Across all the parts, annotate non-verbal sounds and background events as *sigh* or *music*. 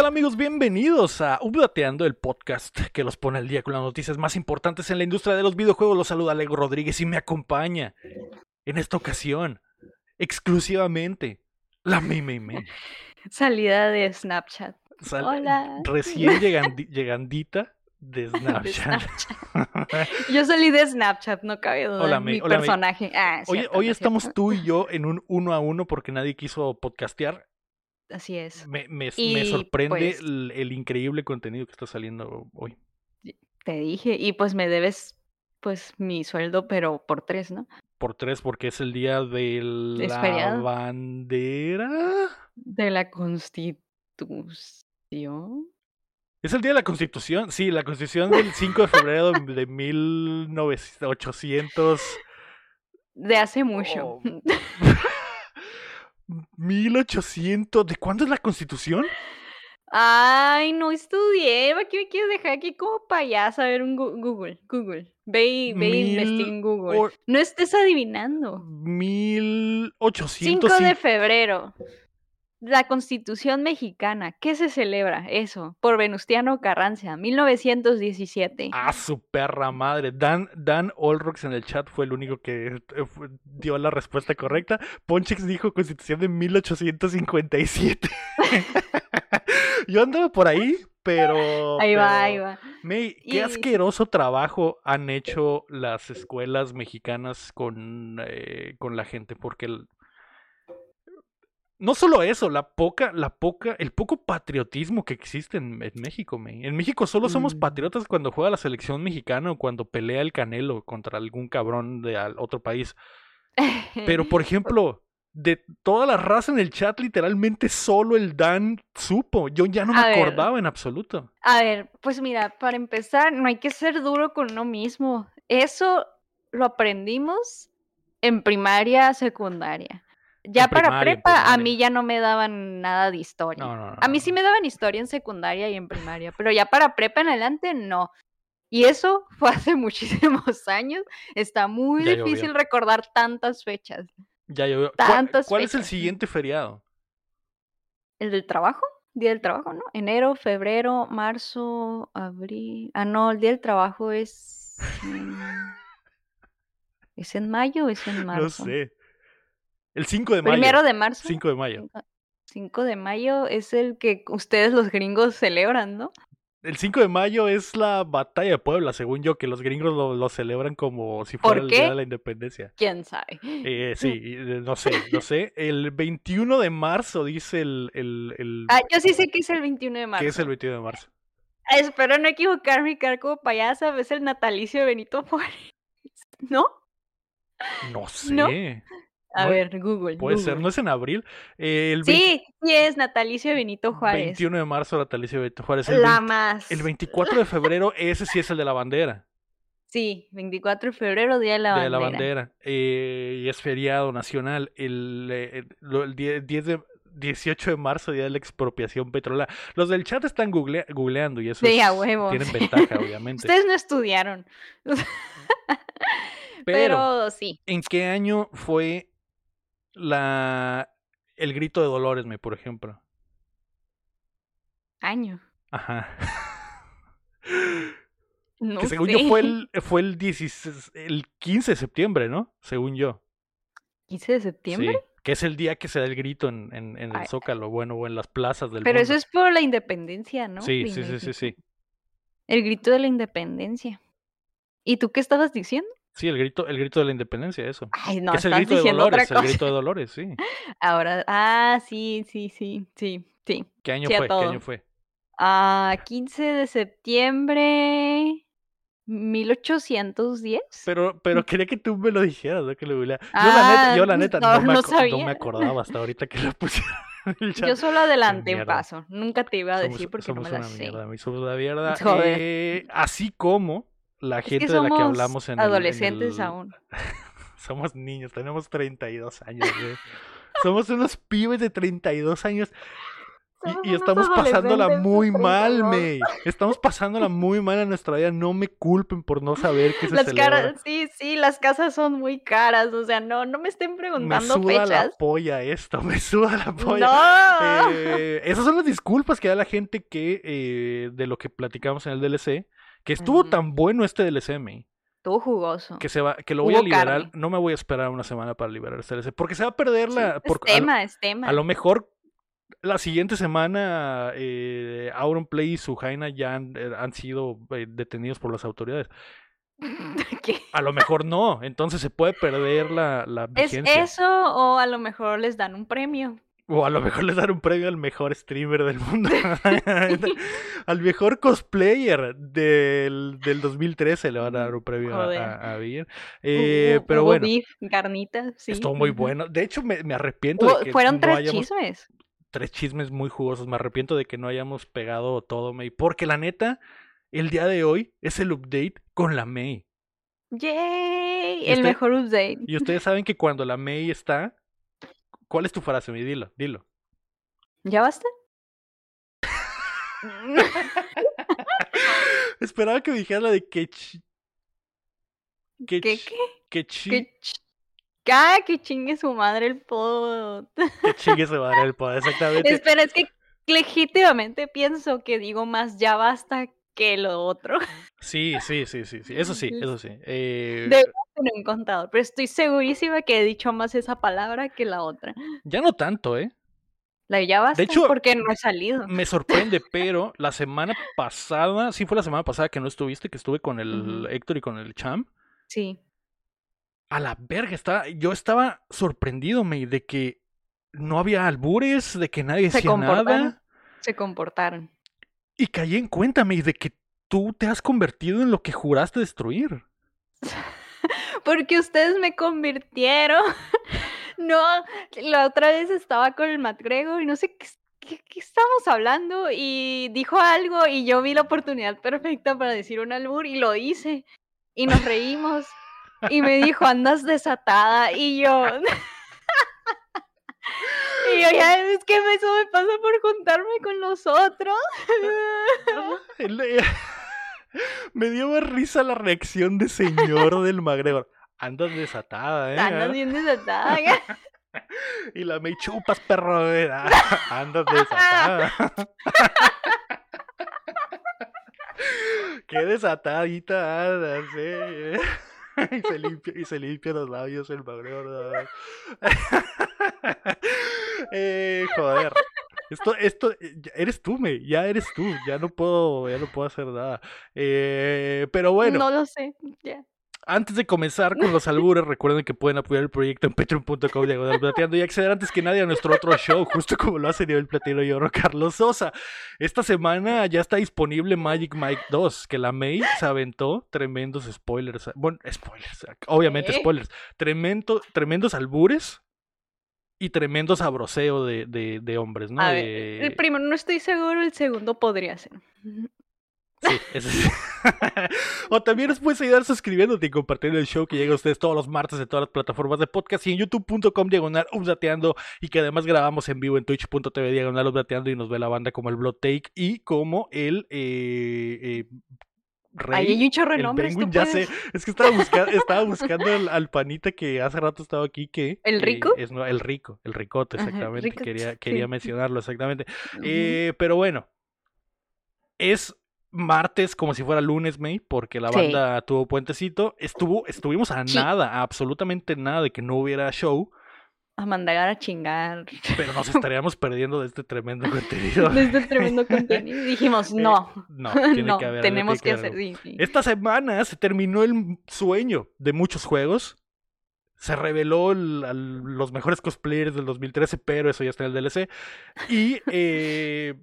¿Qué tal amigos? Bienvenidos a Updateando, el podcast que los pone al día con las noticias más importantes en la industria de los videojuegos. Los saluda Lego Rodríguez y me acompaña en esta ocasión, exclusivamente, la Mime *laughs* Salida de Snapchat. Hola. Recién *laughs* llegandita de Snapchat. yo salí de Snapchat, no cabe duda. Hola, mi personaje. Ah, hoy, estamos tú y yo en un uno a uno porque nadie quiso podcastear. Así es. Me, me, sorprende pues el, increíble contenido que está saliendo hoy. Te dije, y pues me debes pues mi sueldo, pero por tres, ¿no? Por tres, porque es el día de la bandera. De la constitución. ¿Es el día de la Constitución? Sí, la Constitución del 5 de febrero de 1800. De hace mucho. *laughs* *laughs* 1800. ¿De cuándo es la Constitución? Ay, no estudié. ¿Para qué me quieres dejar aquí como payasa? A ver, un Google, Google. Ve y, ve en Google. No estés adivinando. 1800. 5 de febrero. La Constitución Mexicana, ¿qué se celebra? Eso, por Venustiano Carranza, 1917. Ah, su perra madre. Dan, Dan Olrox en el chat fue el único que eh, dio la respuesta correcta. Ponchex dijo Constitución de 1857. *laughs* Yo andaba por ahí, pero. Ahí va, ahí va. May, qué asqueroso trabajo han hecho las escuelas mexicanas con, eh, con la gente, porque el, no solo eso, la poca, la poca, el poco patriotismo que existe en, México. En México solo somos mm. patriotas cuando juega la selección mexicana o cuando pelea el Canelo contra algún cabrón de otro país. Pero, por *laughs* ejemplo, de toda la raza en el chat, literalmente solo el Dan supo. Yo ya no me acordaba en absoluto. A ver, pues mira, para empezar, no hay que ser duro con uno mismo. Eso lo aprendimos en primaria, secundaria. Ya para prepa, a mí ya no me daban nada de historia. a mí sí me daban historia en secundaria y en primaria, pero ya para prepa en adelante, no. Y eso fue hace *laughs* muchísimos años. Está muy difícil recordar tantas fechas. Ya llovió. Tantas ¿Cuál, es el siguiente feriado? ¿El del trabajo? Día del trabajo, ¿no? Enero, febrero, marzo, abril. Ah, no, el día del trabajo es. *laughs* ¿Es en mayo o es en marzo? No sé. El 5 de mayo. Primero de marzo. 5 de mayo. 5 de mayo es el que ustedes los gringos celebran, ¿no? El 5 de mayo es la batalla de Puebla, según yo, que los gringos lo, celebran como si fuera el día de la independencia. ¿Quién sabe? Eh, *laughs* sí, eh, no sé, no sé. El 21 de marzo dice el, el, Ah, yo sí sé que es el 21 de marzo. ¿Qué es el 21 de marzo? Espero no equivocarme, como payasa, es el natalicio de Benito Juárez, *laughs* ¿no? No sé. A ver, Google. Puede ser, ¿no es en abril? Eh, el sí, sí es Natalicio Benito Juárez. 21 de marzo, Natalicio Benito Juárez. El La más. El 24 de febrero, ese sí es el de la bandera. Sí, 24 de febrero, Día de la Bandera. De la Bandera. Eh, y es feriado nacional. El, eh, el, 10 de, 18 de marzo, día de la expropiación petrolera. Los del chat están googleando y eso sí, a huevo. tienen *laughs* ventaja, obviamente. Ustedes no estudiaron. *laughs* Pero, sí. ¿En qué año fue la el grito de Dolores, me, por ejemplo. Año. Ajá. No que según yo fue el, fue el, el 15 de septiembre, ¿no? Según yo. ¿15 de septiembre? Sí, que es el día que se da el grito en, en, el Zócalo, bueno, o en las plazas del Pero eso es por la independencia, ¿no? Sí, sí, sí, sí, sí. El grito de la independencia. ¿Y tú qué estabas diciendo? Sí, el grito, el grito de la independencia, eso. Ay, no, es el grito de Dolores, el grito de Dolores, sí. Ahora, ah, sí, sí, sí, sí, sí. ¿Qué año fue? ¿Qué año fue? Ah, 15 de septiembre 1810. Pero, pero quería que tú me lo dijeras, ¿no? Que lo yo, la neta, yo la ah, neta no, me, me, acordaba hasta ahorita que lo *laughs* pusieron. Yo solo adelanté un paso. Nunca te iba a decir porque no me la sé. Mierda, somos una mierda. Eh, así como la gente de la que hablamos en adolescentes aún. *laughs* somos niños, tenemos 32 años. somos unos pibes de 32 años. y, estamos pasándola muy mal, May. Estamos pasándola muy mal en nuestra vida. No me culpen por no saber qué *laughs* se las Caras, sí, sí, las casas son muy caras. O sea, no, no me estén preguntando me suda la polla esto, *laughs* me suda la polla. No. Eh, esas son las disculpas que da la gente que eh, de lo que platicamos en el DLC. Que estuvo tan bueno este DLC, May. Estuvo jugoso. Que se va, que lo voy a liberar. No me voy a esperar una semana para liberar este DLC. Porque se va a perder la. es tema, es tema. A lo mejor la siguiente semana eh, Auronplay y Sujaina ya han, eh, sido eh, detenidos por las autoridades. *laughs* A lo mejor no, entonces se puede perder la, la vigencia. ¿Es eso o a lo mejor les dan un premio? O a lo mejor les dan un premio al mejor streamer del mundo. *laughs* al mejor cosplayer del, del 2013 le van a dar un premio a, a, Eh, pero bueno. Beef, sí. Estuvo muy bueno. De hecho, me, me arrepiento de que Fueron tres chismes tres chismes muy jugosos. Me arrepiento de que no hayamos pegado todo, May. Porque la neta, el día de hoy es el update con la May. ¡Yay! El mejor update. Y ustedes saben que cuando la May está. ¿Cuál es tu frase, May? Dilo, dilo. ¿Ya basta? *laughs* Esperaba que me dijeras la de que. Que, ¿Qué qué? Que Ah, que chingue su madre el pod. Que chingue su madre el *laughs* pod, exactamente. Espera, es que legítimamente pienso que digo más ya basta que lo otro. Sí, sí, sí, sí, sí. Eso sí, eso sí. Eh... Debo tener un contador, pero estoy segurísima que he dicho más esa palabra que la otra. Ya no tanto, ¿eh? La ya basta de hecho, porque no he salido. Me sorprende, *laughs* pero la semana pasada, sí fue la semana pasada que no estuviste, que estuve con el Héctor y con el Cham. Sí a la verga, estaba, yo estaba sorprendido, me, de que no había albures, de que nadie decía nada. Se comportaron. Y caí en cuenta, me, de que tú te has convertido en lo que juraste destruir. *laughs* Porque ustedes me convirtieron. *laughs* no, la otra vez estaba con el Matt Gregor y no sé qué, qué, qué, estamos hablando y dijo algo y yo vi la oportunidad perfecta para decir un albur y lo hice. Y nos reímos y me dijo, andas desatada. Y yo. *laughs* y yo, ya es que eso me pasa por juntarme con los otros. *laughs* *laughs* me dio más risa la reacción de señor del Magregor. Andas desatada, ¿eh? Andas bien desatada. *laughs* y la me chupas, perro. Andas desatada. Qué desatadita andas, eh. *laughs* y, se limpia, y se limpia los labios el magreo. *laughs* eh, joder. Esto, esto, eres tú, me, ya eres tú, ya no puedo, ya no puedo hacer nada. Eh, pero bueno. No lo sé, ya. Antes de comenzar con los albures, recuerden que pueden apoyar el proyecto en patreon.com plateando y acceder antes que nadie a nuestro otro show, justo como lo hace nivel platino y oro Carlos Sosa. Esta semana ya está disponible Magic Mike 2, que la May se aventó tremendos spoilers. Bueno, spoilers, obviamente spoilers. Tremendo, tremendos albures y tremendo sabroseo de, de, hombres, ¿no? el primero no estoy seguro, el segundo podría ser. Sí, eso sí. *laughs* o también nos puedes ayudar suscribiéndote y compartiendo el show que llega a ustedes todos los martes en todas las plataformas de podcast y en youtube.com diagonal updateando y que además grabamos en vivo en twitch.tv diagonal updateando y nos ve la banda como el Blood Take y como el eh, eh, Rey, hay un chorro ya sé, es que estaba, *laughs* estaba buscando al, panita que hace rato estaba aquí que... ¿El rico? es, no, el rico, el ricote, exactamente, quería, quería mencionarlo exactamente. Eh, pero bueno, es martes como si fuera lunes, May, porque la banda tuvo puentecito. Estuvo, estuvimos a nada, a absolutamente nada de que no hubiera show. A mandar a chingar. Pero nos estaríamos *laughs* perdiendo de este tremendo contenido. De este tremendo contenido. Dijimos, *laughs* eh, no. no, *laughs* tiene que haber, tenemos que, hacer. Esta semana se terminó el sueño de muchos juegos. Se reveló los mejores cosplayers del 2013, pero eso ya está en el DLC. Y eh,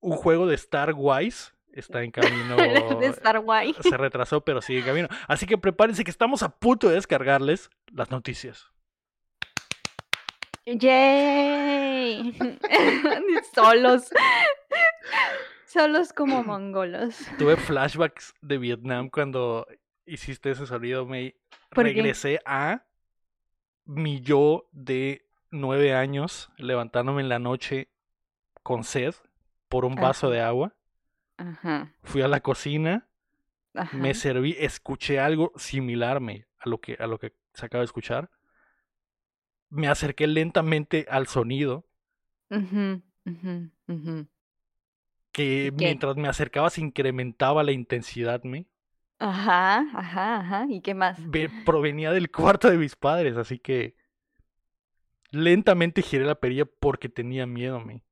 un juego de Star Wars está en *laughs* camino. de Star Wars. Se retrasó, pero sigue en camino. Así que prepárense que estamos a punto de descargarles las noticias. ¡Yay! *laughs* Solos. Solos como *clears throat* mongolos. Tuve flashbacks de Vietnam cuando hiciste ese sonido. Me regresé a mi yo de nueve años, levantándome en la noche con sed por un vaso de agua. Ajá. Fui a la cocina, me serví, escuché algo similar a lo que a lo que se acaba de escuchar. Me acerqué lentamente al sonido. Que mientras me acercaba se incrementaba la intensidad, me. Ajá, ajá, ajá. ¿Y qué más? provenía del cuarto de mis padres, así que lentamente giré la perilla porque tenía miedo, me.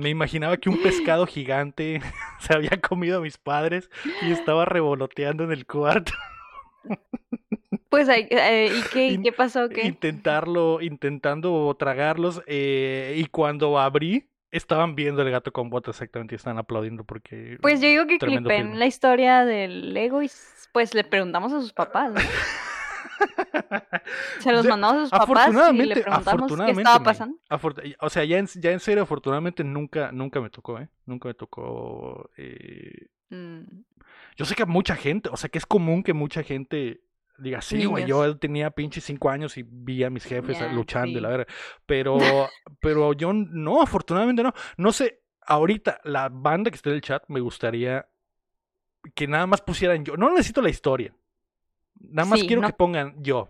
Me imaginaba que un pescado gigante *laughs* se había comido a mis padres y estaba revoloteando en el cuarto. Pues, eh, ¿y qué, qué pasó? ¿Qué? Intentarlo, intentando tragarlos, eh, y cuando abrí, estaban viendo el gato con botas exactamente y estaban aplaudiendo porque... Pues yo digo que clipen la historia del Lego y pues le preguntamos a sus papás, *laughs* *laughs* Se los mandamos a sus papás y le preguntamos qué estaba pasando. o sea, ya en, ya en serio, afortunadamente nunca, nunca me tocó, ¿eh? Nunca me tocó... Eh... Mm. Yo sé que mucha gente, o sea, que es común que mucha gente diga, sí, güey, yo tenía pinche cinco años y vi a mis jefes luchando la verdad. Pero, *laughs* pero yo no, afortunadamente no. No sé, ahorita la banda que está en el chat me gustaría que nada más pusieran yo. No necesito la historia. Nada más quiero que pongan yo.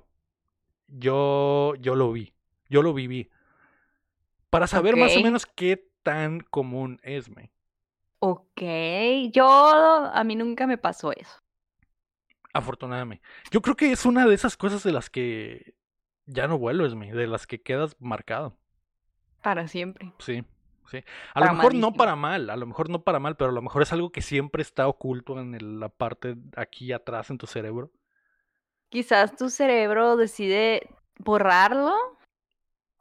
Yo, yo lo vi. Yo lo viví. Para saber más o menos qué tan común es, me. Ok, yo a mí nunca me pasó eso. Afortunadamente. Yo creo que es una de esas cosas de las que ya no vuelves, me, de las que quedas marcado. Para siempre. Sí, sí. A lo mejor no para mal, a lo mejor no para mal, pero a lo mejor es algo que siempre está oculto en la parte aquí atrás en tu cerebro. Quizás tu cerebro decide borrarlo,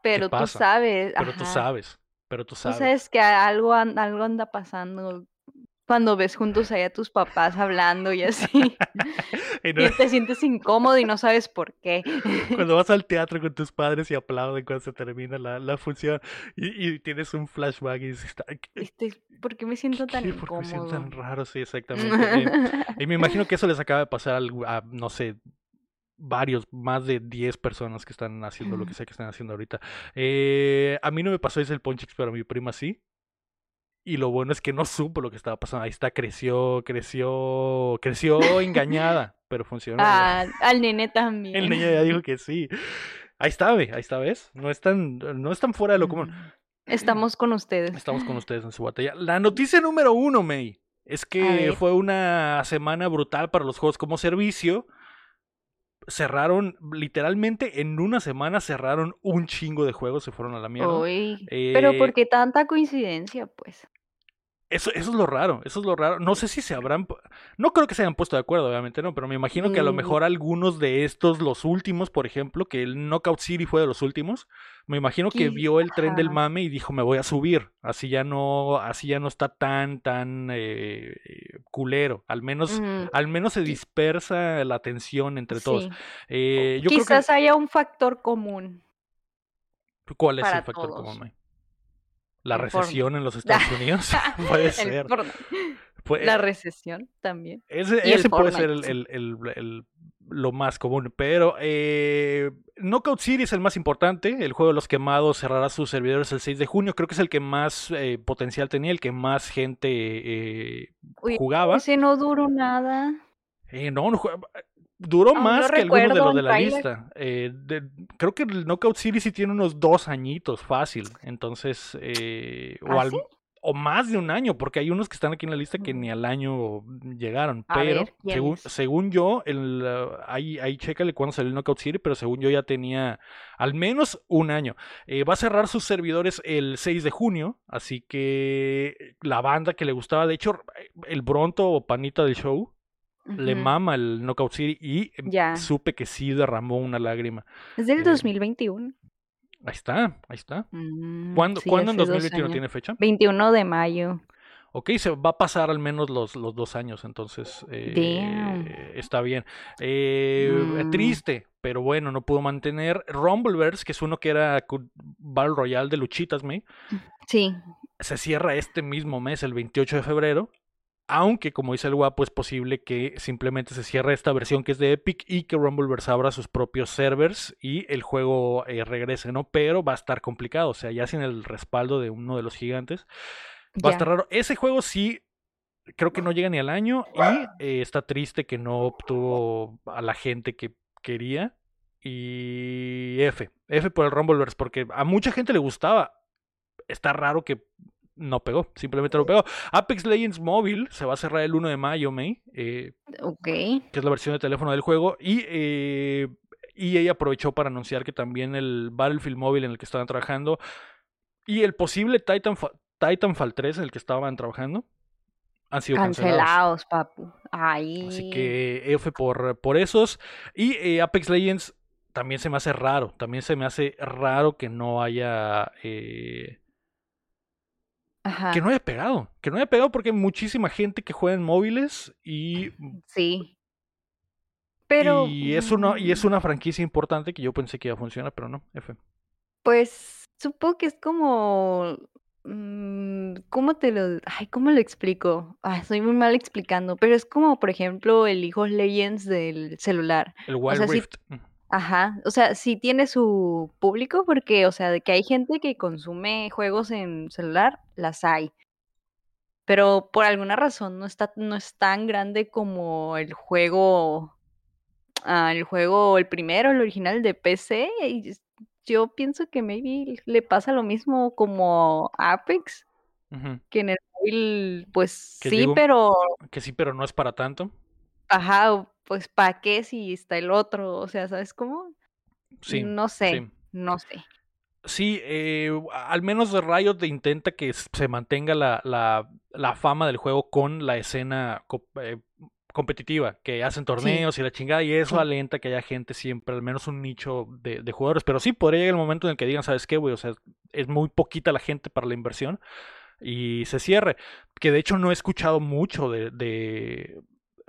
pero tú sabes. Pero tú sabes, pero tú sabes. Tú sabes que algo, algo anda pasando cuando ves juntos ahí a tus papás hablando y así. *laughs* y, te sientes incómodo y no sabes por qué. cuando vas *laughs* al teatro con tus padres y aplauden cuando se termina la, la función y, tienes un flashback y dices, este, ¿por qué me siento tan incómodo? ¿Por qué me siento tan raro? Sí, exactamente. y, me *laughs* imagino que eso les acaba de pasar a, no sé, varios, más de 10 personas que están haciendo lo que sea que están haciendo ahorita. Eh, a mí no me pasó ese el Ponchix, pero a mi prima sí. Y lo bueno es que no supo lo que estaba pasando. Ahí está, creció, creció, creció engañada, *laughs* pero funcionó. Ah, al nene también. El nene ya dijo que sí. Ahí está, ahí está, ¿ves? No es tan, no es tan fuera de lo común. Estamos con ustedes. Estamos con ustedes en su batalla. La noticia número uno, May, es que fue una semana brutal para los juegos como servicio cerraron, literalmente en una semana cerraron un chingo de juegos, se fueron a la mierda. Uy, pero ¿por qué tanta coincidencia, pues? Eso, eso es lo raro, eso es lo raro. No sé si se habrán. No creo que se hayan puesto de acuerdo, obviamente, no, pero me imagino que a lo mm. mejor algunos de estos, los últimos, por ejemplo, que el Knockout City fue de los últimos, me imagino que vio el tren del mame y dijo, me voy a subir. Así ya no, así ya no está tan, tan eh, culero. Al menos, al menos se dispersa la atención entre todos. Eh, Quizás haya un factor común. ¿Cuál es el factor común? La recesión en los *laughs* Estados Unidos. *laughs* puede ser. la recesión también. Ese, puede ser el, lo más común. Pero eh, Knockout City es el más importante. El juego de los quemados cerrará sus servidores el 6 de junio. Creo que es el que más eh, potencial tenía, el que más gente eh, jugaba. Ese no duró nada. Eh, no, no Duró más que algunos de los de la lista. Eh, creo que el Knockout City sí tiene unos dos añitos fácil. Entonces, eh, o, ¿Ah, o, más de un año, porque hay unos que están aquí en la lista que ni al año llegaron. pero, según, según yo, el, uh, ahí, ahí chécale cuándo salió el Knockout City, pero según yo ya tenía al menos un año. Eh, va a cerrar sus servidores el 6 de junio, así que la banda que le gustaba, de hecho, el Bronto o Panita del show le mama el Knockout City y em, supe que sí derramó una lágrima. Es del 2021. Eh, ahí está, ahí está. Mm, ¿Cuándo, en 2021 tiene fecha? 21 de mayo. Ok, se va a pasar al menos los, los dos años, entonces eh, está bien. Eh, mm. Triste, pero bueno, no pudo mantener. Rumbleverse, que es uno que era Battle Royale de luchitas, me. Sí. Se cierra este mismo mes, el 28 de febrero Aunque, como dice el guapo, es posible que simplemente se cierre esta versión que es de Epic y que Rumbleverse abra sus propios servers y el juego eh, regrese, ¿no? Pero va a estar complicado, o sea, ya sin el respaldo de uno de los gigantes. Va a estar raro. Ese juego sí, creo que no llega ni al año y eh, está triste que no obtuvo a la gente que quería. Y F, F por el Rumbleverse, porque a mucha gente le gustaba. Está raro que no pegó, simplemente no pegó. Apex Legends Mobile se va a cerrar el 1 de mayo, May. Eh, ok. Que es la versión de teléfono del juego. Y eh, EA aprovechó para anunciar que también el Battlefield Mobile en el que estaban trabajando y el posible Titanfall, Titanfall 3 en el que estaban trabajando han sido cancelados. papu. Así que F por, por esos. Y eh, Apex Legends también se me hace raro. También se me hace raro que no haya. Eh, que no haya pegado. Que no haya pegado porque hay muchísima gente que juega en móviles y. Sí. Pero. Y es, una, y es mm. una franquicia importante que yo pensé que iba a funcionar, pero no. F. Pues supongo que es como. Mm, ¿Cómo te lo.? Ay, ¿cómo lo explico? Ay, soy muy mal explicando, pero es como, por ejemplo, el of Legends del celular. El Wild Rift. Ajá, o sea, sí tiene su público porque, o sea, de que hay gente que consume juegos en celular, las hay. Pero por alguna razón no está, no es tan grande como el juego, ah, el juego, el primero, el original de PC. Y yo pienso que maybe le pasa lo mismo como Apex, que en el móvil, pues sí, pero Que sí, pero no es para tanto. Ajá, pues ¿para qué si está el otro? O sea, ¿sabes cómo? Sí. No sé, no sé. Sí, eh, al menos Riot intenta que se mantenga la, la, fama del juego con la escena eh, competitiva, que hacen torneos y la chingada, y eso alenta que haya gente siempre, al menos un nicho de, de, jugadores. Pero sí, podría llegar el momento en el que digan, ¿sabes qué, güey? O sea, es muy poquita la gente para la inversión y se cierre. Que de hecho no he escuchado mucho de, de,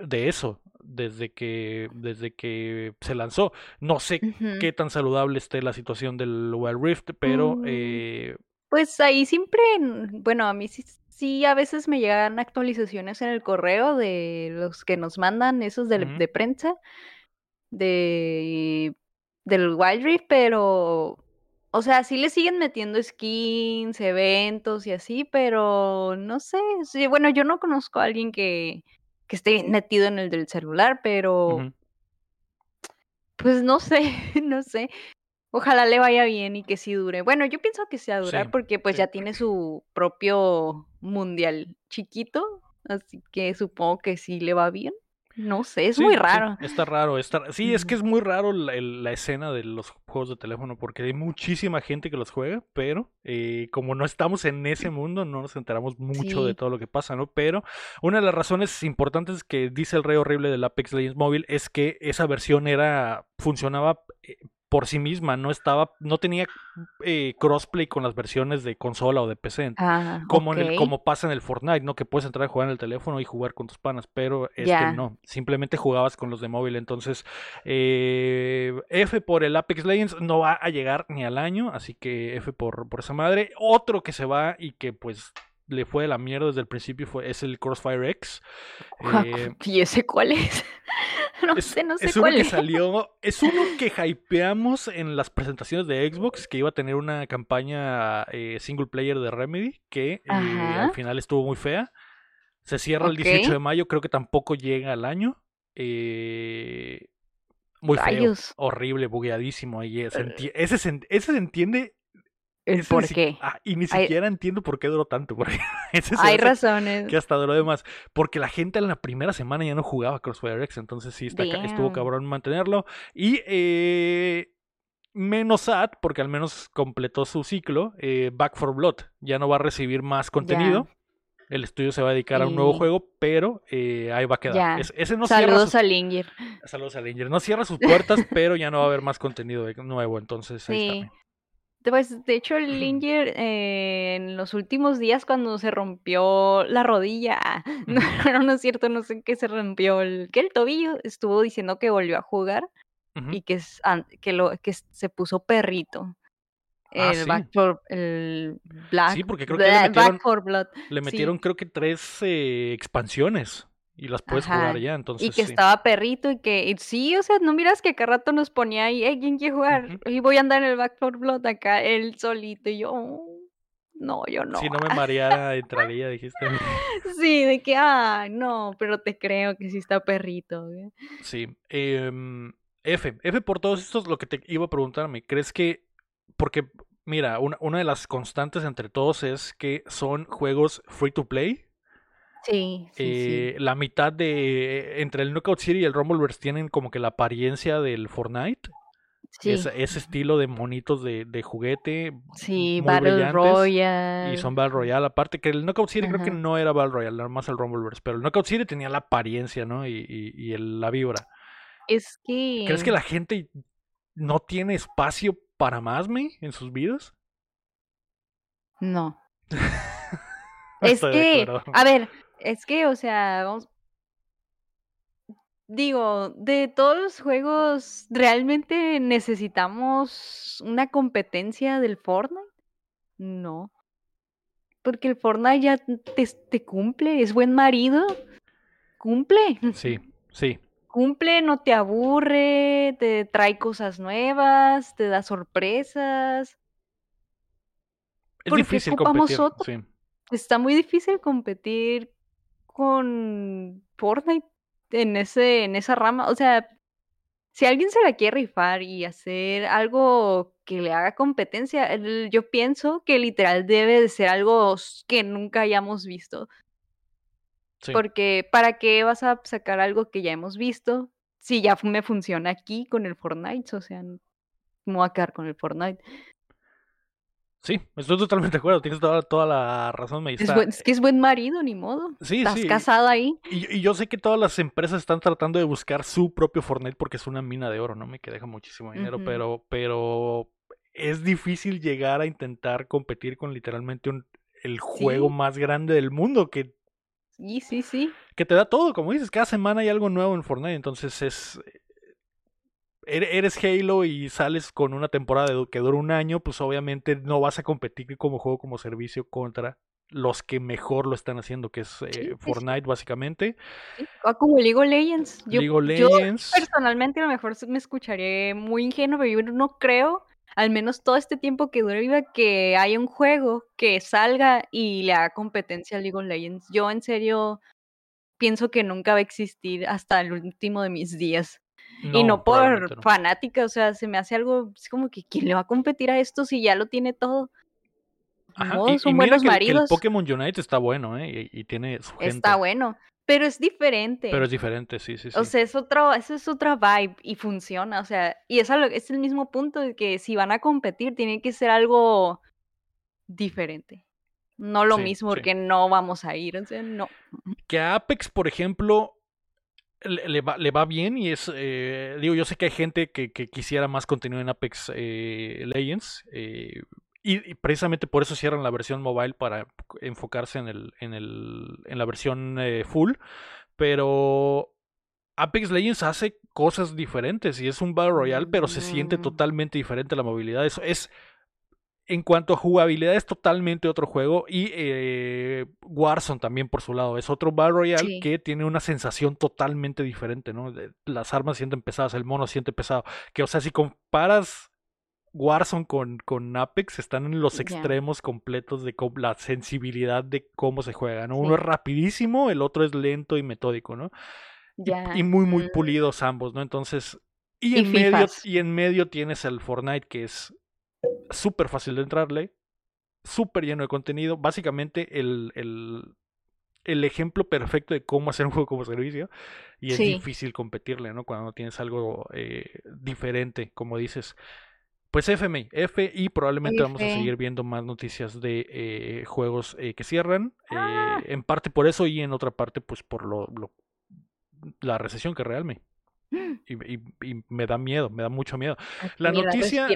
de eso desde que, desde que se lanzó. No sé qué tan saludable esté la situación del Wild Rift, pero... Mm, eh... Pues ahí siempre, bueno, a mí sí, sí, a veces me llegan actualizaciones en el correo de los que nos mandan esos de, de prensa de del Wild Rift, pero o sea, sí le siguen metiendo skins, eventos y así, pero no sé. Sí, bueno, yo no conozco a alguien que, que esté metido en el del celular, pero pues no sé, *laughs* no sé. Ojalá le vaya bien y que sí dure. Bueno, yo pienso que sea durar porque pues ya tiene su propio mundial chiquito, así que supongo que sí le va bien. No sé, es muy raro. está raro. Está... Sí, es que es muy raro la, escena de los juegos de teléfono porque hay muchísima gente que los juega, pero eh, como no estamos en ese mundo, no nos enteramos mucho de todo lo que pasa, ¿no? Pero una de las razones importantes que dice el rey horrible del Apex Legends Mobile es que esa versión era funcionaba eh, por sí misma, no estaba, no tenía eh, crossplay con las versiones de consola o de PC, ah, como, en el, como pasa en el Fortnite, ¿no? Que puedes entrar a jugar en el teléfono y jugar con tus panas, pero este no, simplemente jugabas con los de móvil, entonces eh, F por el Apex Legends no va a llegar ni al año, así que F por, por esa madre, otro que se va y que pues le fue de la mierda desde el principio fue, es el Crossfire X. Eh, *laughs* ¿Y ese cuál es? *laughs* no sé, no sé es cuál uno que salió, *laughs* es uno que hypeamos en las presentaciones de Xbox, que iba a tener una campaña eh, single player de Remedy, que eh, al final estuvo muy fea. Se cierra el 18 de mayo, creo que tampoco llega al año. muy feo, horrible, bugueadísimo. Y ese, ese se entiende el por qué. Ah, y ni siquiera entiendo por qué duró tanto. *laughs* Hay razones. Que hasta duró de más. Porque la gente en la primera semana ya no jugaba Crossfire X. Entonces sí, está, estuvo cabrón mantenerlo. Y eh, menos sad, porque al menos completó su ciclo. Eh, Back for Blood. Ya no va a recibir más contenido. El estudio se va a dedicar a un nuevo juego, pero eh, ahí va a quedar. ese no Saludos a Linger. Saludos a Linger. No cierra sus puertas, pero ya no va a haber más contenido nuevo. Entonces ahí está. Pues de hecho el Linger eh, en los últimos días cuando se rompió la rodilla, *laughs* no, no, es cierto, no sé qué se rompió, el, que el tobillo, estuvo diciendo que volvió a jugar y que, que, lo, que se puso perrito. Ah, el Back for el Black. Sí, porque creo que le metieron. Le metieron creo que tres eh, expansiones y las puedes jugar ya, entonces. Y que estaba perrito y que sí, o sea, no miras que cada rato nos ponía ahí, hey, ¿quién quiere jugar? Y voy a andar en el Back for Blood acá, él solito y yo, oh, no, yo no. Si no me *laughs* mareara, entraría, dijiste. sí, de que, ah, no, pero te creo que sí está perrito. Sí. Em, F, F por todos estos, lo que te iba a preguntarme, ¿crees que porque, mira, una, de las constantes entre todos es que son juegos free to play. Sí, eh, La mitad de. Entre el Knockout City y el Rumbleverse tienen como que la apariencia del Fortnite. Sí. ese estilo de monitos de, juguete. Sí, Battle Royale. Y son Battle Royale. Aparte que el Knockout City creo que no era Battle Royale, era más el Rumbleverse. Pero el Knockout City tenía la apariencia, ¿no? Y, y, la vibra. Es que. ¿Crees que la gente no tiene espacio para más, me, en sus vidas? No. *laughs* es que, a ver, es que, o sea, vamos. Digo, de todos los juegos, ¿realmente necesitamos una competencia del Fortnite? No. Porque el Fortnite ya te, te cumple, es buen marido. Cumple. Sí, sí cumple, no te aburre, te trae cosas nuevas, te da sorpresas. Es difícil competir. Sí. Está muy difícil competir con Fortnite en ese, en esa rama. O sea, si alguien se la quiere rifar y hacer algo que le haga competencia, yo pienso que literal debe de ser algo que nunca hayamos visto. Porque ¿para qué vas a sacar algo que ya hemos visto? Si ya me funciona aquí con el Fortnite, o sea, ¿cómo va a quedar con el Fortnite? Sí, estoy totalmente de acuerdo, tienes toda, toda la razón, me es, es, que es buen marido, ni modo. Sí, Estás casado ahí. Y, yo sé que todas las empresas están tratando de buscar su propio Fortnite porque es una mina de oro, ¿no? Me que deja muchísimo dinero, pero, pero es difícil llegar a intentar competir con literalmente un, el juego más grande del mundo que Sí, sí, sí. Que te da todo, como dices, cada semana hay algo nuevo en Fortnite, entonces es... Eres Halo y sales con una temporada que dura un año, pues obviamente no vas a competir como juego como servicio contra los que mejor lo están haciendo, que es eh, Fortnite básicamente. Ah, como League of Legends. Yo, League of Legends. Yo personalmente a lo mejor me escucharé muy ingenuo, pero yo no creo al menos todo este tiempo que dure viva, que haya un juego que salga y le haga competencia a League of Legends. Yo en serio pienso que nunca va a existir hasta el último de mis días. Y no por fanática, o sea, se me hace algo, es como que ¿quién le va a competir a esto si ya lo tiene todo? Ajá, son buenos maridos. El, Pokémon Unite está bueno, ¿eh? Y, tiene su gente. Está bueno. Pero es diferente. Pero es diferente, sí, sí, sí. O sea, es otro, eso es otra vibe y funciona. O sea, y es, es el mismo punto de que si van a competir, tiene que ser algo diferente. No lo mismo, porque no vamos a ir. O sea, no. Que a Apex, por ejemplo, le, va, le va, bien y es, eh, digo, yo sé que hay gente que, que quisiera más contenido en Apex eh, Legends, eh, y, precisamente por eso cierran la versión mobile para enfocarse en, el, en, el, en la versión full. Pero Apex Legends hace cosas diferentes y es un Battle Royale, pero se siente mm. totalmente diferente la movilidad. Eso es. En cuanto a jugabilidad, es totalmente otro juego. Y eh, Warzone también, por su lado, es otro Battle Royale que tiene una sensación totalmente diferente, ¿no? Las armas sienten pesadas, el mono siente pesado. Que, o sea, si comparas Warzone con, con Apex están en los extremos completos de la sensibilidad de cómo se juega, ¿no? Uno es rapidísimo, el otro es lento y metódico, ¿no? Y, muy, muy mm. pulidos ambos, ¿no? Entonces, y, en, medio, y en medio tienes el Fortnite que es súper fácil de entrarle, súper lleno de contenido, básicamente el, el, el, ejemplo perfecto de cómo hacer un juego como servicio y es difícil competirle, ¿no? Cuando tienes algo eh, diferente, como dices. Pues FMI, F y probablemente vamos a seguir viendo más noticias de eh, juegos eh, que cierran. Ah. Eh, en parte por eso y en otra parte pues por lo, la recesión que realmente. Y, y, me da miedo, me da mucho miedo. La noticia,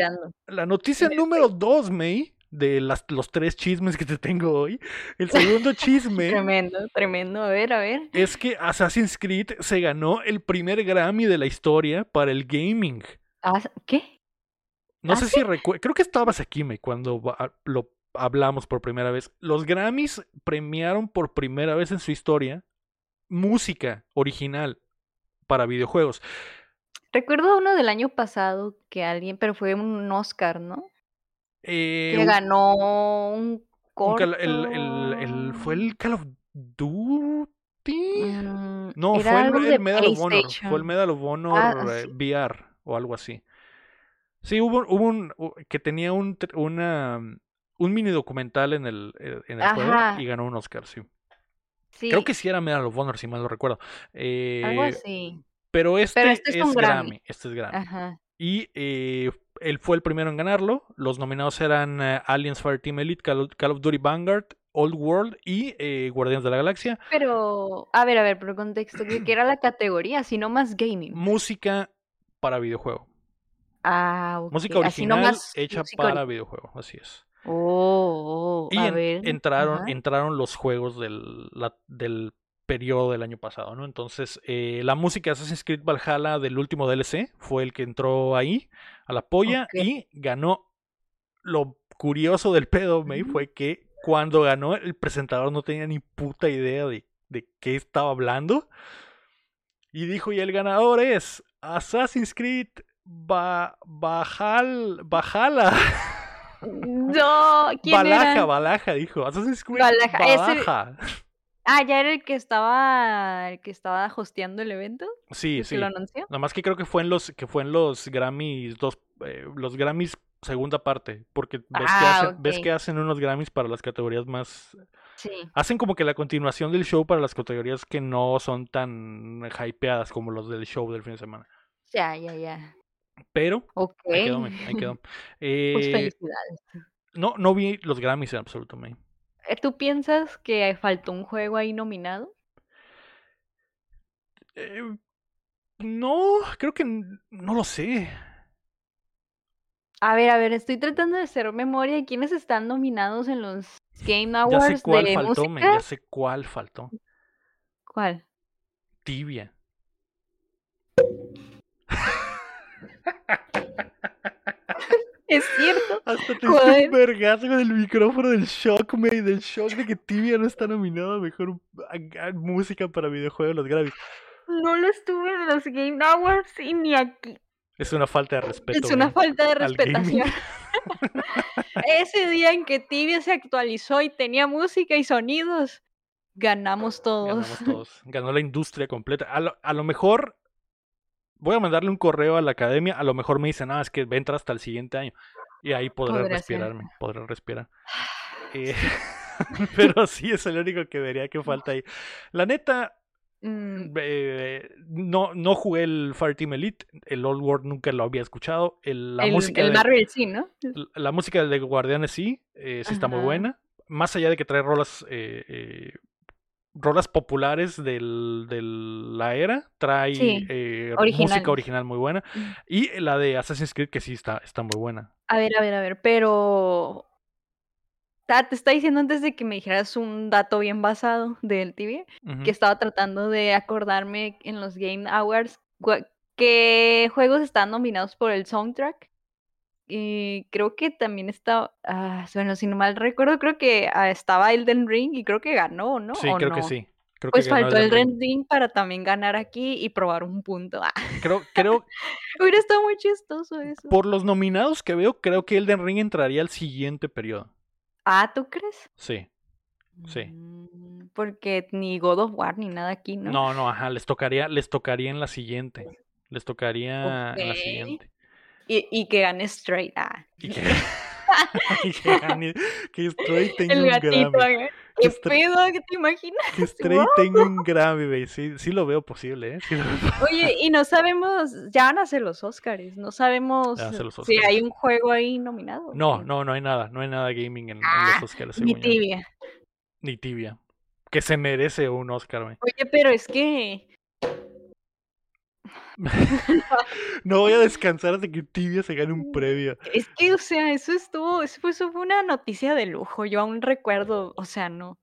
la noticia número dos, May, de las, los tres chismes que te tengo hoy. El segundo *laughs* chisme. tremendo, tremendo. A ver, a ver. Es que Assassin's Creed se ganó el primer Grammy de la historia para el gaming. Ah, ¿Qué? No ¿Ah, sé si recuerdo, creo que estabas aquí, me, cuando lo hablamos por primera vez. Los Grammys premiaron por primera vez en su historia música original para videojuegos. Recuerdo uno del año pasado que alguien, pero fue un Oscar, ¿no? que Eh, ganó un corto. el, el- el- ¿Fue el Call of Duty? Mm, No, fue el, el Medal of Honor. Fue el. Medal of Honor Ah, eh, sí. VR o algo así. Sí, hubo, hubo un que tenía un, una, un mini documental en el, eh, en el juego y ganó un Oscar, sí. Sí, Creo que sí era Medal of Honor, si mal no recuerdo. algo Eh, así. pero Pero este este es es Grammy. Grammy. Este es Grammy. Ajá. Y eh, él fue el primero en ganarlo. Los nominados eran eh, Aliens Fireteam Elite, Call of, Call of Duty Vanguard, Old World y eh, Guardianes de la Galaxia. Pero, a ver, a ver, por contexto, ¿qué, era la categoría? Si no más gaming. Música para videojuego. Ah, ok. Música original hecha música para videojuego, así es. Oh, oh, Y a en- ver. entraron, Ajá. entraron los juegos del, la- del periodo del año pasado, ¿no? Entonces, eh, la música de Assassin's Creed Valhalla del último DLC fue el que entró ahí a la polla y ganó. Lo curioso del pedo, May, fue que cuando ganó, el presentador no tenía ni puta idea de, de qué estaba hablando. Y dijo, y el ganador es Assassin's Creed Ba- Bajal, Bajala. *laughs* No, ¿quién Balaja, era? Balaja, dijo. Assassin's Creed Balaja, ese-. Ah, ya era el que estaba, el que estaba hosteando el evento, Sí, sí. lo anunció. Nada más que creo que fue en los que fue en los Grammys dos eh, los Grammys segunda parte, porque ves que Ah, hacen ves que hacen unos Grammys para las categorías más Sí. hacen como que la continuación del show para las categorías que no son tan hypeadas como los del show del fin de semana. Ya, ya, ya. Pero Ok. ahí quedó, ahí quedó. *laughs* Pues Eh, felicidades. No no vi los Grammys en absoluto, me. Eh, ¿Tú piensas que faltó un juego ahí nominado? Eh, no, creo que no lo sé. A ver, a ver, estoy tratando de hacer memoria de quiénes están nominados en los Game Ya sé Awards cuál de faltó, me, música. ya sé cuál faltó. ¿Cuál? Tibia. *laughs* Es cierto. Hasta te diste un vergazo con el micrófono del shock, me, del shock de que Tibia no está nominado a mejor a- a música para videojuegos los Grammys. No lo estuve en los Game Awards y ni aquí. Es una falta de respeto. Es una falta de respetación. *laughs* Ese día en que Tibia se actualizó y tenía música y sonidos, ganamos todos. Ganamos todos. Ganó la industria completa. A lo, a lo mejor voy a mandarle un correo a la academia. A lo mejor me dicen, ah, es que va a entrar hasta el siguiente año. Y ahí podré Podrá ser. respirarme. Podré respirar. Eh, *laughs* pero sí es el único que vería que falta ahí. La neta, eh, no, no jugué el Fireteam Elite. El Old World nunca lo había escuchado. El- la el música el de- Marvel sí, ¿no? la música de Guardianes sí, eh, sí está muy buena. Más allá de que trae rolas, eh, rolas populares del, de la era, trae Sí, eh, música original muy buena. Mm. Y la de Assassin's Creed que sí está, está muy buena. A ver, a ver, a ver, pero... Ta- te está diciendo antes de que me dijeras un dato bien basado del TV, que estaba tratando de acordarme en los Game Awards qué juegos están nominados por el soundtrack. Y creo que también está, ah, bueno, si no mal recuerdo, creo que ah, estaba Elden Ring y creo que ganó, ¿no? Sí, ¿O creo que sí. Creo Pues que faltó el Elden Ring. Para también ganar aquí y probar un punto. Ah, Creo, creo, *laughs* hubiera estado muy chistoso eso. por los nominados que veo, creo que Elden Ring entraría al siguiente periodo. Ah, ¿tú crees? Sí. Sí. Mm, Porque ni God of War ni nada aquí, ¿no? No, no, ajá, les tocaría, les tocaría en la siguiente. Les tocaría en la siguiente. Y, y que gane Straight. Ah. Y que, *laughs* *laughs* y que, gane- que Stray tenga El un gatito. Grammy. ah, ¿Qué Stray- pedo? ¿Qué te imaginas? Que *laughs* Stray tenga un Grammy, güey. Sí, sí lo veo posible, ¿eh? Sí veo Oye, y no sabemos, ya van a ser los Oscars, no sabemos si hay un juego ahí nominado. ¿o No, no, no hay nada. No hay nada gaming en, en Ah, los Oscars, Ni según yo. tibia. Ni tibia. Que se merece un Oscar, güey. Oye, pero es que *laughs* No voy a descansar hasta que tibia se gane un premio. Es que, o sea, eso estuvo, eso fue, eso fue una noticia de lujo. Yo aún recuerdo, o sea, no.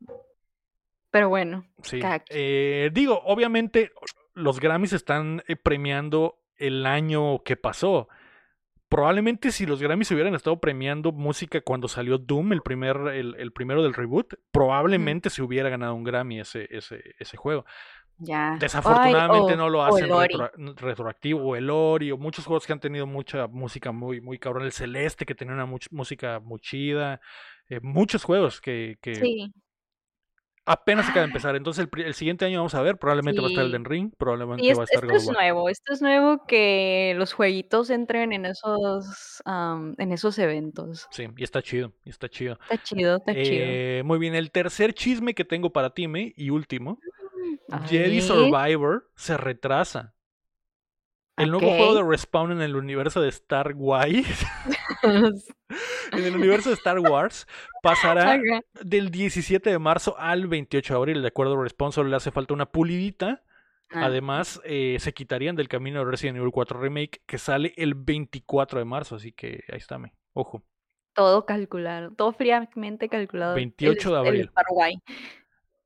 Pero bueno, Sí. Eh, digo, obviamente los Grammys están eh, premiando el año que pasó. probablemente si los Grammys hubieran estado premiando música cuando salió Doom, el, primer, el, primero del reboot, probablemente se hubiera ganado un Grammy ese, ese, ese juego. Ya. Desafortunadamente no lo hacen retroactivo, o el Ori, o muchos juegos que han tenido mucha música muy, muy cabrón. El Celeste, que tenía una música muy chida. Eh, muchos juegos que, que, sí. Apenas acaba de empezar. Entonces, el, siguiente año vamos a ver. Probablemente va a estar el Ring. Probablemente va a estar Esto es nuevo. Esto es nuevo que los jueguitos entren en esos, en esos eventos. Sí, y está chido. Y está chido. Está chido, está chido. Eh, muy bien. El tercer chisme que tengo para ti, me, y último. Jedi Survivor se retrasa. El nuevo juego de Respawn en el universo de Star Wars. *laughs* en el universo de Star Wars pasará del 17 de marzo al 28 de abril. De acuerdo a Respawn, solo le hace falta una pulidita. Ah. Además, eh, se quitarían del camino de Resident Evil 4 Remake, que sale el 24 de marzo. Así que ahí está, me. Ojo. Todo calculado, todo fríamente calculado. 28 de abril.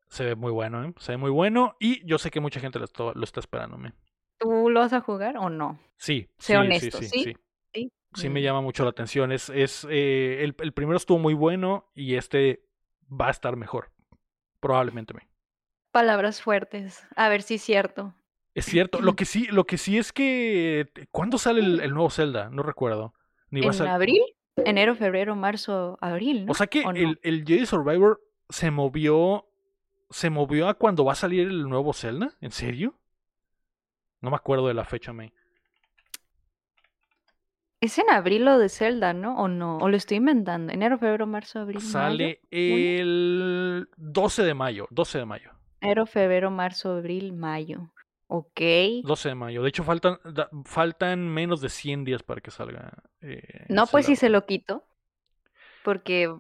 Se ve muy bueno, ¿eh? Se ve muy bueno. Y yo sé que mucha gente lo, está esperando, ¿me? ¿Tú lo vas a jugar o no? Sí. Sé honesto, ¿sí? Sí, sí. me llama mucho la atención. Es, es eh, el, primero estuvo muy bueno y este va a estar mejor. Probablemente. Me. Palabras fuertes. A ver si es cierto. Es cierto. Lo *clears throat* que sí, lo que sí es que. ¿Cuándo sale el, nuevo Zelda? No recuerdo. Ni ¿En abril? Enero, febrero, marzo, abril. O sea que el, el Jedi Survivor se movió. Se movió a cuando va a salir el nuevo Zelda. ¿En serio? No me acuerdo de la fecha, May. Es en abril lo de Zelda, ¿no? ¿O no? ¿O lo estoy inventando? Enero, febrero, marzo, abril. Sale el 12 de mayo. 12 de mayo. Enero, febrero, marzo, abril, mayo. Ok. 12 de mayo. De hecho, faltan, faltan menos de 100 días para que salga. Eh, no, pues si se lo quito. Porque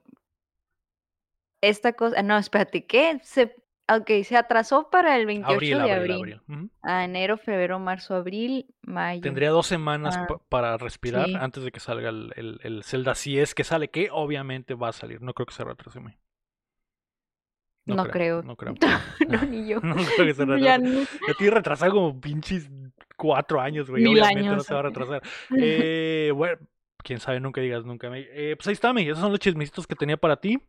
esta cosa. No, espérate, ¿qué? Se Ok, se atrasó para el 28 de abril. A enero, febrero, marzo, abril, mayo. Tendría dos semanas ah, para respirar antes de que salga el, el, el, Zelda. Si es que sale, que obviamente va a salir. No creo que se retrase. No, creo, No *laughs* creo. no, ni yo. *laughs* no creo que se *laughs* retrase. Ya estoy retrasado como pinches cuatro años, güey. Obviamente no se va a retrasar. eh, bueno, quién sabe, nunca digas nunca. Eh, pues ahí está, Esos son los chismecitos que tenía para ti.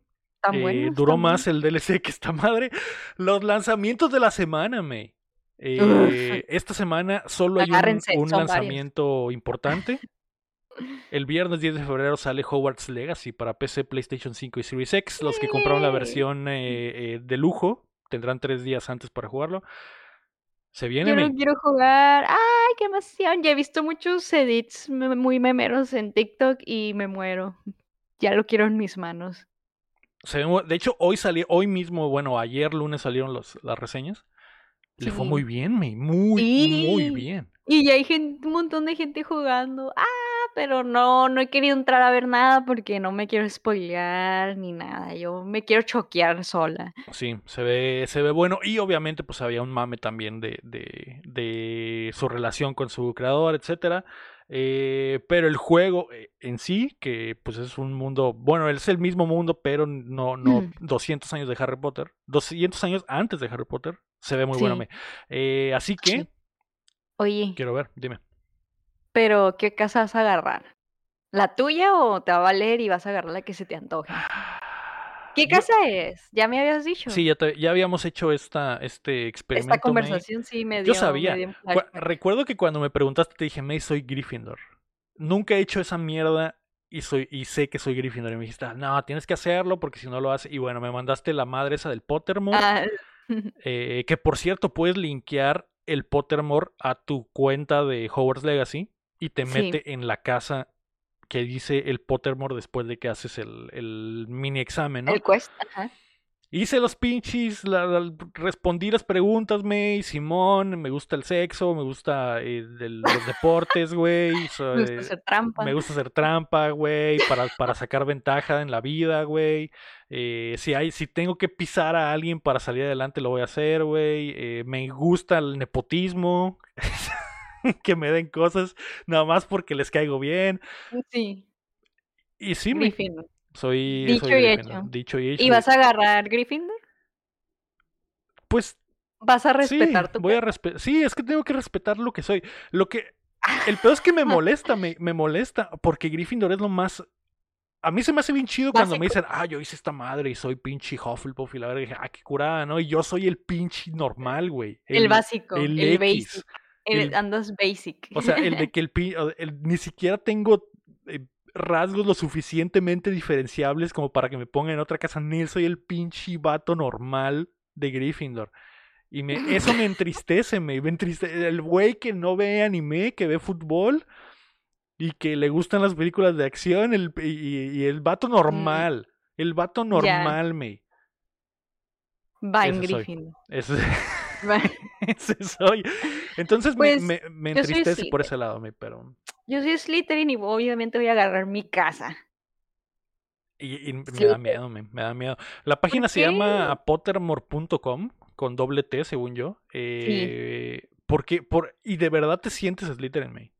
Eh, duró más el DLC que esta madre. Los lanzamientos de la semana, me. Eh, esta semana solo hay un, lanzamiento importante. El viernes 10 de febrero sale Hogwarts Legacy para PC, PlayStation 5 y Series X. Los que compraron la versión eh, de lujo tendrán tres días antes para jugarlo. Se viene. Yo no quiero jugar. ¡Ay, qué emoción! Ya he visto muchos edits muy memeros en TikTok y me muero. Ya lo quiero en mis manos de hecho, hoy salió, hoy mismo, bueno, ayer lunes salieron los, las reseñas. Le fue muy bien, muy, muy bien. Y ya hay un montón de gente jugando. Ah, pero no, no he querido entrar a ver nada porque no me quiero spoilear ni nada. Yo me quiero choquear sola. Sí, se ve, se ve bueno. Y obviamente, pues había un mame también de, de, de su relación con su creador, etcétera. Eh, pero el juego eh, en sí, que pues es un mundo, bueno, es el mismo mundo, pero no, no 200 años de Harry Potter, 200 años antes de Harry Potter, se ve muy bueno. Eh, así que, oye, quiero ver, dime. Pero, ¿qué casa vas a agarrar? ¿La tuya o te va a valer y vas a agarrar la que se te antoje? ¿Qué casa es? ¿Ya me habías dicho? Sí, ya, ya habíamos hecho esta, este experimento. Esta conversación sí me dio. Yo sabía. Recuerdo que cuando me preguntaste te dije, May, soy Gryffindor. Nunca he hecho esa mierda y soy y sé que soy Gryffindor. Y me dijiste, no, tienes que hacerlo porque si no lo haces. Y bueno, me mandaste la madre esa del Pottermore. Ah. *laughs* Eh, que por cierto, puedes linkear el Pottermore a tu cuenta de Hogwarts Legacy y te mete en la casa que dice el Pottermore después de que haces el, el mini examen, ¿no? El quest, ajá. Hice los pinches, respondí las preguntas, me, Simón, me gusta el sexo, me gusta eh, los deportes, güey. *laughs* me gusta eh, hacer trampa. Me gusta hacer trampa, güey, para, para sacar ventaja en la vida, güey. Eh, si, hay, si tengo que pisar a alguien para salir adelante, lo voy a hacer, güey. me gusta el nepotismo. *laughs* *laughs* que me den cosas nada más porque les caigo bien. Sí. Y sí, me, soy, Dicho, y hecho. Dicho y hecho. ¿Y vas a agarrar Gryffindor? Pues vas a respetar tu voy a respetar sí es que tengo que respetar lo que soy lo que El peor es que me *laughs* molesta, me, me molesta, porque Gryffindor es lo más a mí se me hace bien chido cuando me dicen, ah, yo hice esta madre y soy pinche Hufflepuff y la verdad dije, ah, qué curada, ¿no? Y yo soy el pinche normal, güey. El, básico, el, basic. El, andas basic. O sea, el de *laughs* que el, ni siquiera tengo eh, rasgos lo suficientemente diferenciables como para que me pongan en otra casa. Ni soy el pinche vato normal de Gryffindor. Y me, eso me entristece, me, me entristece. El güey que no ve anime, que ve fútbol y que le gustan las películas de acción el, y, el vato mm. normal. El vato normal, me. Va en Griffin. *laughs* Ese, soy. Entonces me, pues, me, me entristece por ese lado, pero. Yo soy Slytherin y obviamente voy a agarrar mi casa. Y, me da miedo, me, me, da miedo. La página se llama pottermore.com con doble T, según yo. Eh, porque, por, y de verdad te sientes Slytherin, me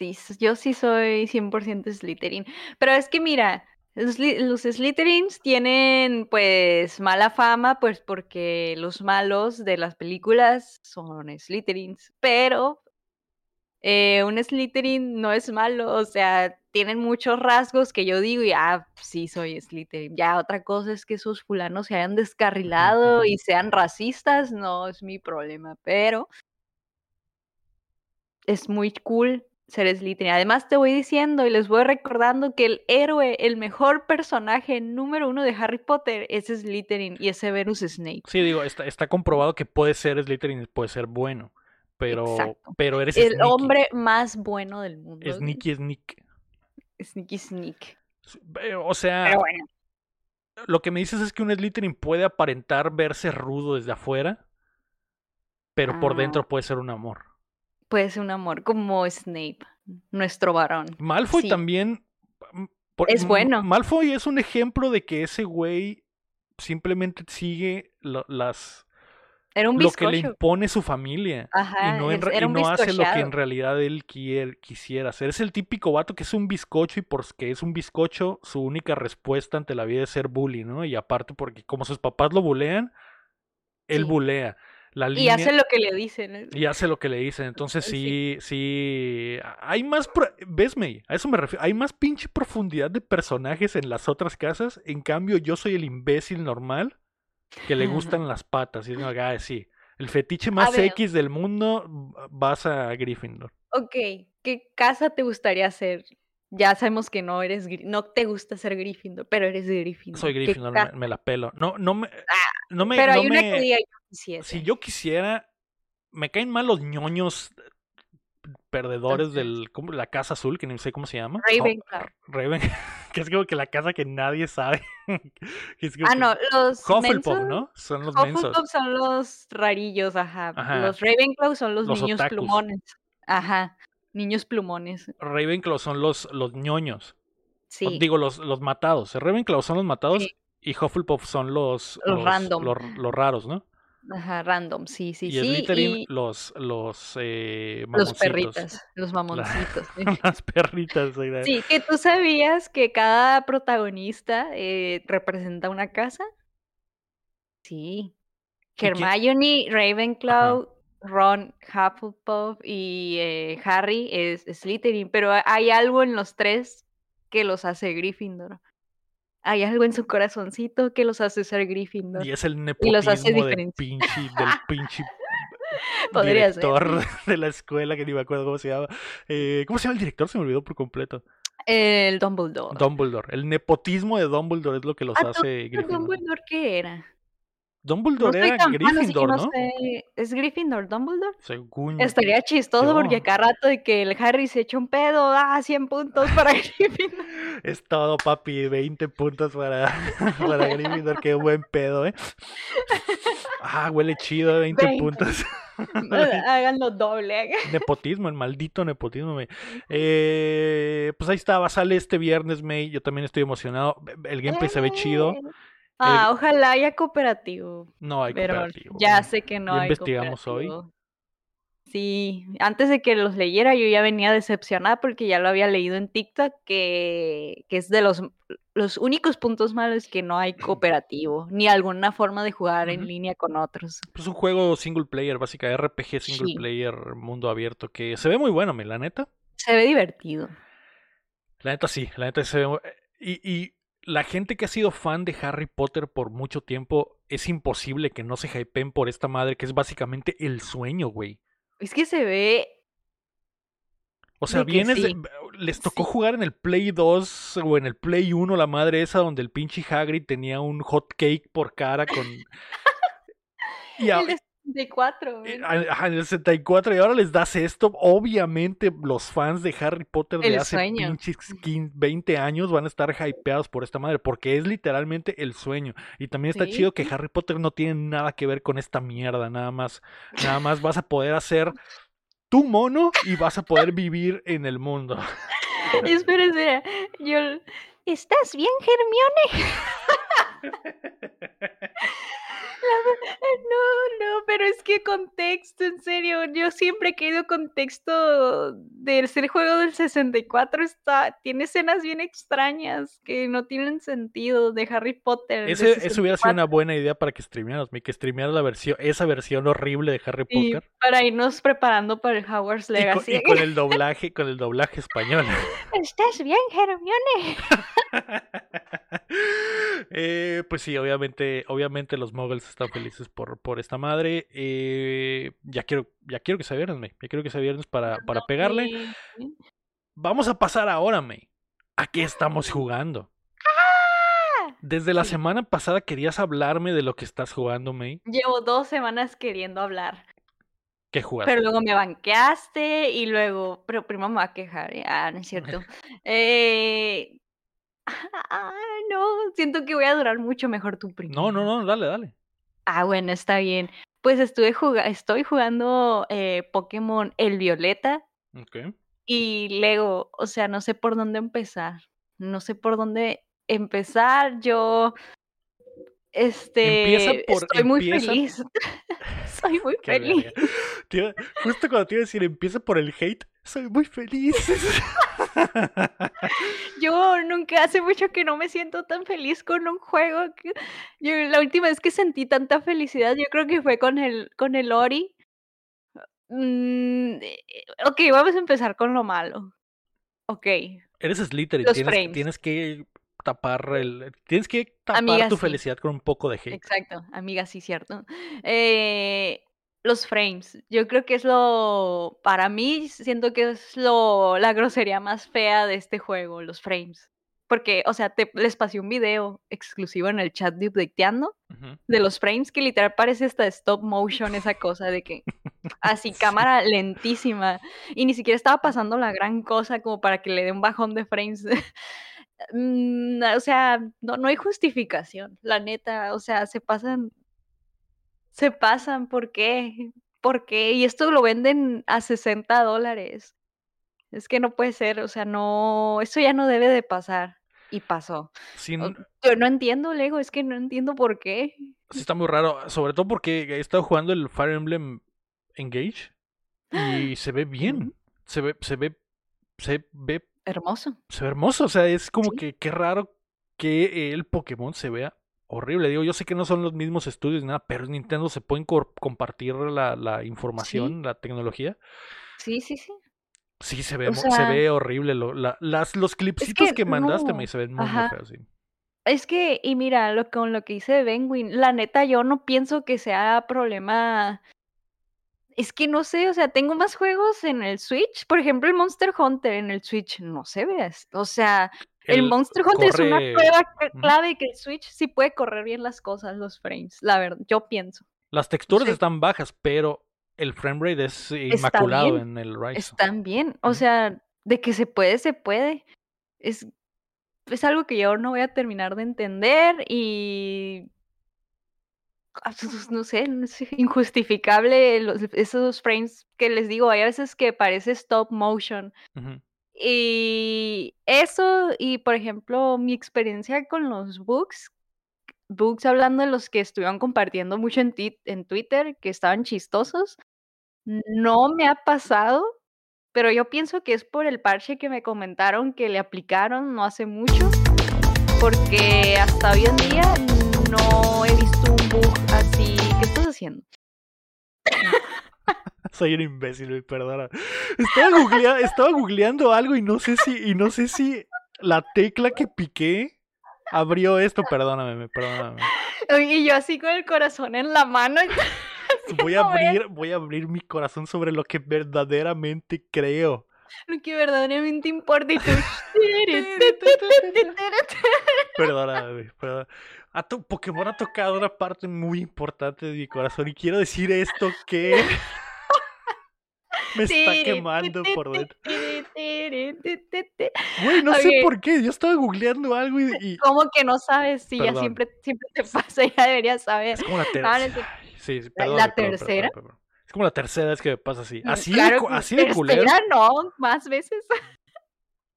sí, yo sí soy 100% Slytherin. Pero es que mira, los Slytherins tienen pues mala fama, pues porque los malos de las películas son Slytherins, pero eh, un Slytherin no es malo, o sea, tienen muchos rasgos que yo digo y ah, sí soy Slytherin. Ya otra cosa es que esos fulanos se hayan descarrilado y sean racistas, no es mi problema, pero es muy cool ser Slytherin. Además te voy diciendo y les voy recordando que el héroe, el mejor personaje número uno de Harry Potter es Slytherin y es Severus Snape. Sí, digo, está, está comprobado que puede ser Slytherin y puede ser bueno, pero, pero eres El hombre más bueno del mundo. Sneaky Sneak. Sneaky Sneak. O sea, lo que me dices es que un Slytherin puede aparentar verse rudo desde afuera, pero por ah. dentro puede ser un amor puede ser un amor como Snape, nuestro varón. Malfoy también. Mm, es bueno. Malfoy es un ejemplo de que ese güey simplemente sigue las. Era un lo que le impone su familia. Ajá, y no, no hace lo que en realidad él quisiera hacer. Es el típico vato que es un bizcocho y porque es un bizcocho, su única respuesta ante la vida es ser bully, ¿no? Y aparte porque como sus papás lo bulean, él bulea y hace lo que le dicen. ¿eh? Y hace lo que le dicen. Entonces sí, sí. Hay más. Vesme, a eso me refiero. Hay más pinche profundidad de personajes en las otras casas. En cambio, yo soy el imbécil normal que le gustan las patas. Y es una sí. El fetiche más X del mundo vas a Gryffindor. Ok, ¿qué casa te gustaría ser? Ya sabemos que no eres no te gusta ser Gryffindor, pero eres Gryffindor. Soy Gryffindor, me, la pelo. No, no me, ah, no me, pero hay una que diga si yo quisiera, me caen mal los ñoños perdedores de la casa azul, que no sé cómo se llama. Ravenclaw. Raven, *laughs* que es como que la casa que nadie sabe. *laughs* ah, no, los Hufflepuff, ¿no? Son los Hufflepuff son los rarillos, ajá. Los Ravenclaw son los, niños plumones. Ajá, niños plumones. Ravenclaw son los, los ñoños. Sí. digo, los, los matados. Ravenclaw son los matados y Hufflepuff son los, los, random. los raros, ¿no? Ajá, random, sí, sí, y sí. y los, los, eh, los perritas, los mamoncitos. *laughs* Las perritas. Sí, que tú sabías que cada protagonista eh, representa una casa. Sí. Hermione, Ravenclaw, Ron, Hufflepuff y eh, Harry es Slytherin, pero hay algo en los tres que los hace Gryffindor hay algo en su corazoncito que los hace ser Gryffindor. Y es el nepotismo del pinche, *laughs* del pinche *laughs* director *laughs* de la escuela, que ni me acuerdo cómo se llama. Eh, ¿Cómo se llama el director? Se me olvidó por completo. El Dumbledore. Dumbledore. El nepotismo de Dumbledore es lo que los ah, hace Gryffindor. ¿Dumbledore qué era? Dumbledore era Gryffindor, ¿no? ¿Es Gryffindor Dumbledore? Según... Estaría chistoso porque cada rato de que el Harry se echa un pedo, ah, 100 puntos para *laughs* Gryffindor. Es todo, papi, 20 puntos para, *laughs* para Gryffindor, qué buen pedo, ¿eh? Ah, huele chido, 20, puntos. *laughs* Háganlo doble. Nepotismo, el maldito nepotismo. Eh, pues ahí estaba, sale este viernes, May. Yo también estoy emocionado. El gameplay se ve chido. Eh. Ah, ojalá haya cooperativo. No hay pero cooperativo. Ya sé que no hay investigamos hoy. Sí, antes de que los leyera yo ya venía decepcionada porque ya lo había leído en TikTok que, que es de los, los únicos puntos malos que no hay *laughs* cooperativo ni alguna forma de jugar en línea con otros. Es un juego single player, básicamente RPG single player, mundo abierto, que se ve muy bueno, la neta. Se ve divertido. La neta sí, la neta se ve... Y, y la gente que ha sido fan de Harry Potter por mucho tiempo, es imposible que no se hypeen por esta madre, que es básicamente el sueño, güey. Es que se ve. O sea, vienes les tocó jugar en el Play 2 o en el Play 1 la madre esa donde el pinche Hagrid tenía un hot cake por cara con *laughs* y el 64. Eh, en el 64 y ahora les das esto, obviamente los fans de Harry Potter de hace pinches 20 años van a estar hypeados por esta madre porque es literalmente el sueño y también está chido que Harry Potter no tiene nada que ver con esta mierda, nada más nada más vas a poder hacer tu mono y vas a poder vivir en el mundo. *laughs* Espera, espera. Yo... ¿Estás bien, Hermione? *laughs* No, no, pero es que contexto, en serio, yo siempre he querido contexto del ser juego del 64 está, tiene escenas bien extrañas que no tienen sentido de Harry Potter. Ese, eso hubiera sido una buena idea para que streamearas, que streamearas la versión, esa versión horrible de Harry Potter. para irnos preparando para el Hogwarts Legacy. Y con, el *laughs* doblaje, con el doblaje español. ¿Estás bien, Hermione? *laughs* *laughs* eh, pues sí, obviamente, obviamente los muggles están felices por, por esta madre. Eh, ya quiero, ya quiero que sea viernes, Ya quiero que sea viernes para, para pegarle. Vamos a pasar ahora, May. ¿A qué estamos jugando? ¡Ah! Desde la semana pasada querías hablarme de lo que estás jugando, May. Llevo dos semanas queriendo hablar. ¿Qué jugaste? Pero luego me banqueaste y luego, pero primero me va a quejar. Ah, no es cierto. *laughs* eh, Ah, no, siento que voy a durar mucho mejor tu primero. No, no, no, dale, dale. Ah, bueno, está bien. Pues estuve jugando, estoy jugando eh, Pokémon El Violeta. Ok. Y Lego, o sea, no sé por dónde empezar. No sé por dónde empezar. Yo este, por, estoy muy feliz. *laughs* soy muy *laughs* feliz. justo cuando te iba a decir empieza por el hate, soy muy feliz. *laughs* *laughs* yo nunca hace mucho que no me siento tan feliz con un juego. yo, la última vez que sentí tanta felicidad, yo creo que fue con el, con el Ori. Mm, eh, ok, vamos a empezar con lo malo. Ok. Eres Slytherin, tienes, tienes que tapar el. Tienes que tapar tu felicidad con un poco de hate. Exacto, amiga, sí, cierto. Eh, los frames. Yo creo que es lo. Para mí, siento que es lo la grosería más fea de este juego, los frames. Porque, o sea, te, les pasé un video exclusivo en el chat de Updateando de los frames que literal parece esta stop motion, esa cosa de que *laughs* así cámara lentísima y ni siquiera estaba pasando la gran cosa como para que le dé un bajón de frames. *laughs* Mm, o sea, no, no hay justificación, la neta, o sea, se pasan, se pasan, ¿por qué? ¿Por qué? Y esto lo venden a 60 dólares. Es que no puede ser, o sea, no, eso ya no debe de pasar. Y pasó. yo no entiendo, Lego, es que no entiendo por qué. Sí, está muy raro, sobre todo porque he estado jugando el Fire Emblem Engage y se ve bien. Se ve, se ve, se ve Hermoso. Se ve hermoso, o sea, es como que qué raro que el Pokémon se vea horrible. Digo, yo sé que no son los mismos estudios ni nada, pero Nintendo se pueden compartir la, la información, la tecnología. Sí, sí, sí. Sí, se ve, se ve horrible. las, los clipsitos que, mandaste me se ven muy, feos, sí. Es que, y mira, lo, con lo que hice Benwin, la neta, yo no pienso que sea problema es que no sé, o sea, tengo más juegos en el Switch. Por ejemplo, el Monster Hunter en el Switch no se ve. O sea, el, Monster Hunter es una prueba clave que el Switch sí puede correr bien las cosas, los frames. La verdad, yo pienso. Las texturas están bajas, pero el frame rate es inmaculado en el Rise. Están bien. O sea, de que se puede, se puede. Es, es algo que yo no voy a terminar de entender y Ah, pues, no sé, es *laughs* injustificable esos frames que les digo, hay veces que parece stop motion. Y eso, y por ejemplo, mi experiencia con los books, books hablando de los que estuvieron compartiendo mucho en, en Twitter, que estaban chistosos, No me ha pasado, pero yo pienso que es por el parche que me comentaron que le aplicaron no hace mucho, porque hasta hoy en día no he visto un bug así. ¿Qué estás haciendo? *laughs* Soy un imbécil, perdona. Estaba, estaba googleando algo y no sé si, y no sé si la tecla que piqué abrió esto, perdóname, perdóname. Y yo así con el corazón en la mano. *laughs* Voy a abrir, voy a abrir mi corazón sobre lo que verdaderamente creo. Lo que verdaderamente importa y tú. perdóname, perdóname. A tu Pokémon ha tocado una parte muy importante de mi corazón y quiero decir esto que *laughs* me está quemando por dentro. Güey, no sé por qué. Yo estaba googleando algo y. ¿Cómo que no sabes? Sí, ya siempre, siempre te *laughs* pasa, ya deberías saber. Es como la tercera. sí, perdón, ¿La tercera? es como la tercera vez que me pasa así. Mm, así, de, así de culero. no, más veces.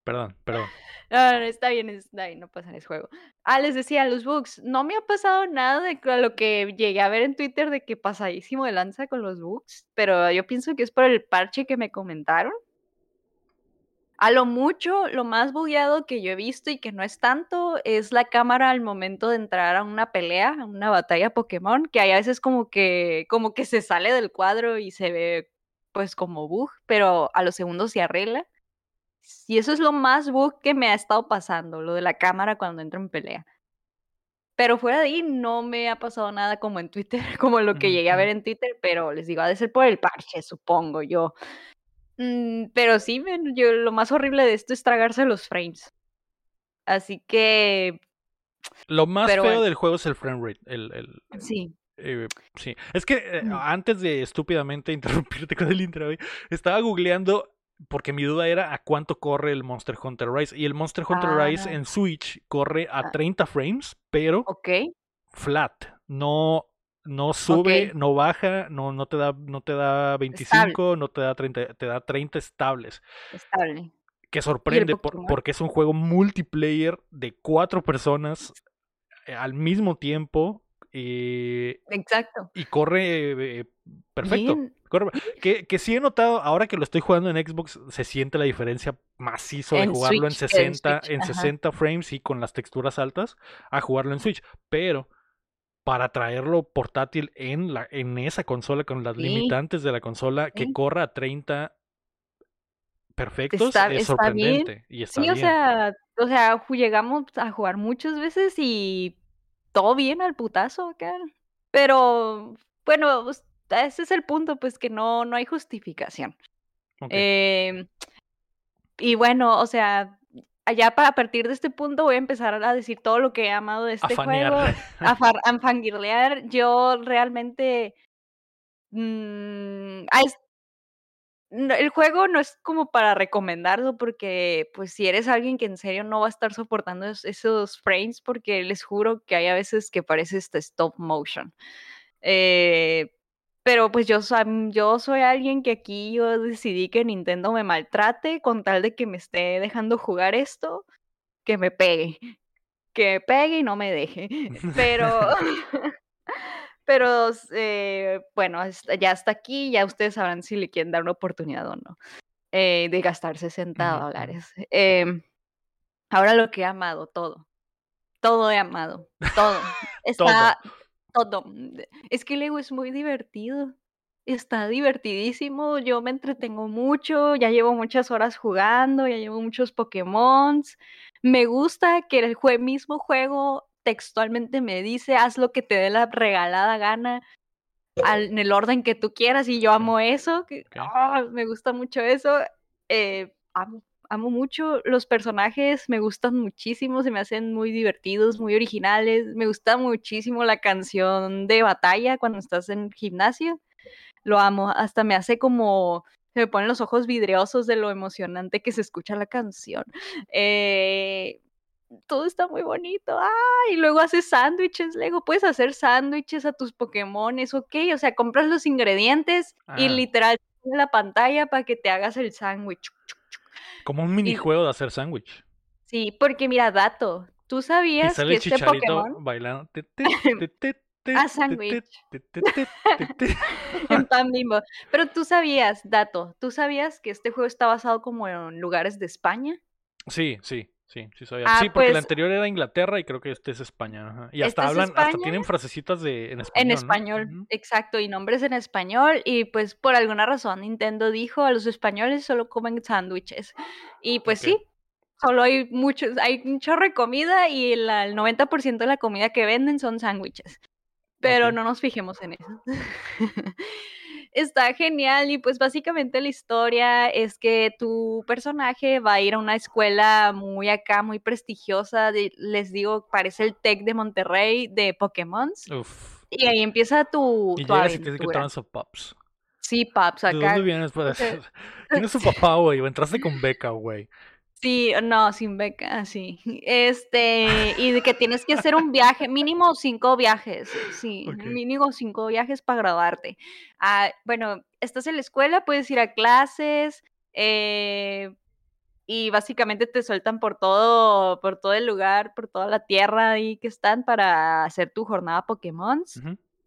Perdón, perdón. No, no, está bien, no pasa en ese juego. Ah, les decía, los bugs. No me ha pasado nada de lo que llegué a ver en Twitter de que pasadísimo de lanza con los bugs, pero yo pienso que es por el parche que me comentaron. A lo mucho, lo más bugueado que yo he visto y que no es tanto es la cámara al momento de entrar a una pelea, a una batalla Pokémon, que hay a veces como que, como que se sale del cuadro y se ve pues como bug, pero a los segundos se arregla. Y eso es lo más bug que me ha estado pasando, lo de la cámara cuando entro en pelea. Pero fuera de ahí no me ha pasado nada como en Twitter, *laughs* como lo que llegué a ver en Twitter, pero les digo, ha de ser por el parche, supongo yo. Mm, pero sí, yo lo más horrible de esto es tragarse los frames. Así que... Lo más feo del juego es el frame rate. El, el... Sí. Eh, sí. Es que eh, antes de estúpidamente *laughs* interrumpirte con el intro, estaba googleando porque mi duda era a cuánto corre el Monster Hunter Rise. Y el Monster Hunter Rise en Switch corre a 30 ah. frames, pero flat. No, no sube, no baja, no, no, te da, no te da 25, no te da 30, te da 30 estables. Estable. Que sorprende porque es un juego multiplayer de cuatro personas eh, al mismo tiempo. Eh, Exacto. Y corre eh, perfecto. Que, que sí he notado, ahora que lo estoy jugando en Xbox, se siente la diferencia macizo de jugarlo en 60, en, 60 frames y con las texturas altas a jugarlo en Switch. Pero para traerlo portátil en, la, en esa consola con las limitantes de la consola que corra a 30 perfectos es sorprendente y está sí, o sea, o sea, llegamos a jugar muchas veces y todo bien al putazo acá. Pero bueno, ese es el punto, pues que no, no hay justificación. Em, y bueno, o sea, allá para, a partir de este punto voy a empezar a decir todo lo que he amado de este juego, *laughs* a, a fangirlear. Yo realmente... Mm, el juego no es como para recomendarlo porque pues si eres alguien que en serio no va a estar soportando esos frames porque les juro que hay a veces que parece este stop motion. Eh, pero pues yo, yo soy alguien que aquí yo decidí que Nintendo me maltrate con tal de que me esté dejando jugar esto, que me pegue. Que me pegue y no me deje. *laughs* Pero, *laughs* pero eh, bueno, ya está aquí, ya ustedes sabrán si le quieren dar una oportunidad o no. Eh, de gastar 60 dólares. Em, ahora lo que he amado, todo. Todo he amado. Todo. *laughs* Está, todo. Es que Lego es muy divertido. Está divertidísimo, yo me entretengo mucho, ya llevo muchas horas jugando, ya llevo muchos Pokémon. Me gusta que el mismo juego textualmente me dice, haz lo que te dé la regalada gana en el orden que tú quieras y yo amo eso, ¡ah! me gusta mucho eso. Eh, amo amo mucho los personajes, me gustan muchísimo, se me hacen muy divertidos, muy originales. Me gusta muchísimo la canción de batalla cuando estás en gimnasio. Lo amo, hasta me hace como se me ponen los ojos vidriosos de lo emocionante que se escucha la canción. Eh, todo está muy bonito. Ah, y luego haces sándwiches, Lego. Puedes hacer sándwiches a tus Pokémones, ok. O sea, compras los ingredientes y literal en la pantalla para que te hagas el sándwich. Como un minijuego de hacer sándwich. Sí, porque mira, dato, ¿tú sabías que este Pokémon... bailando. Ah, sándwich. en pan bimbo. Pero tú sabías, dato, ¿tú sabías que este juego está basado como en lugares de España? Sí, sí. Sí, sí sabía. Ah, sí, porque el pues anterior era Inglaterra y creo que este es España. Y hasta hablan, hasta tienen frasecitas de en español. En español, exacto, y nombres en español. Y pues por alguna razón Nintendo dijo a los españoles solo comen sándwiches. Y pues sí, solo hay muchos, hay un chorro de comida y el 90% de la comida que venden son sándwiches. Pero no nos fijemos en eso. *laughs* *laughs* está genial y pues básicamente la historia es que tu personaje va a ir a una escuela muy acá, muy prestigiosa, les digo, parece el TEC de Monterrey de Pokémon. Y ahí empieza tu, y tu llegas y tienes que Pops. Sí, Pops, acá. ¿De dónde vienes? Para... ¿Quién es *laughs* su papá, güey? Entraste con beca, güey. Sí, no, sin beca, sí. Este, y de que tienes que hacer un viaje, mínimo cinco viajes, sí, mínimo cinco viajes para graduarte. Ah, bueno, estás en la escuela, puedes ir a clases, eh, y básicamente te sueltan por todo, por todo el lugar, por toda la tierra ahí que están para hacer tu jornada Pokémon.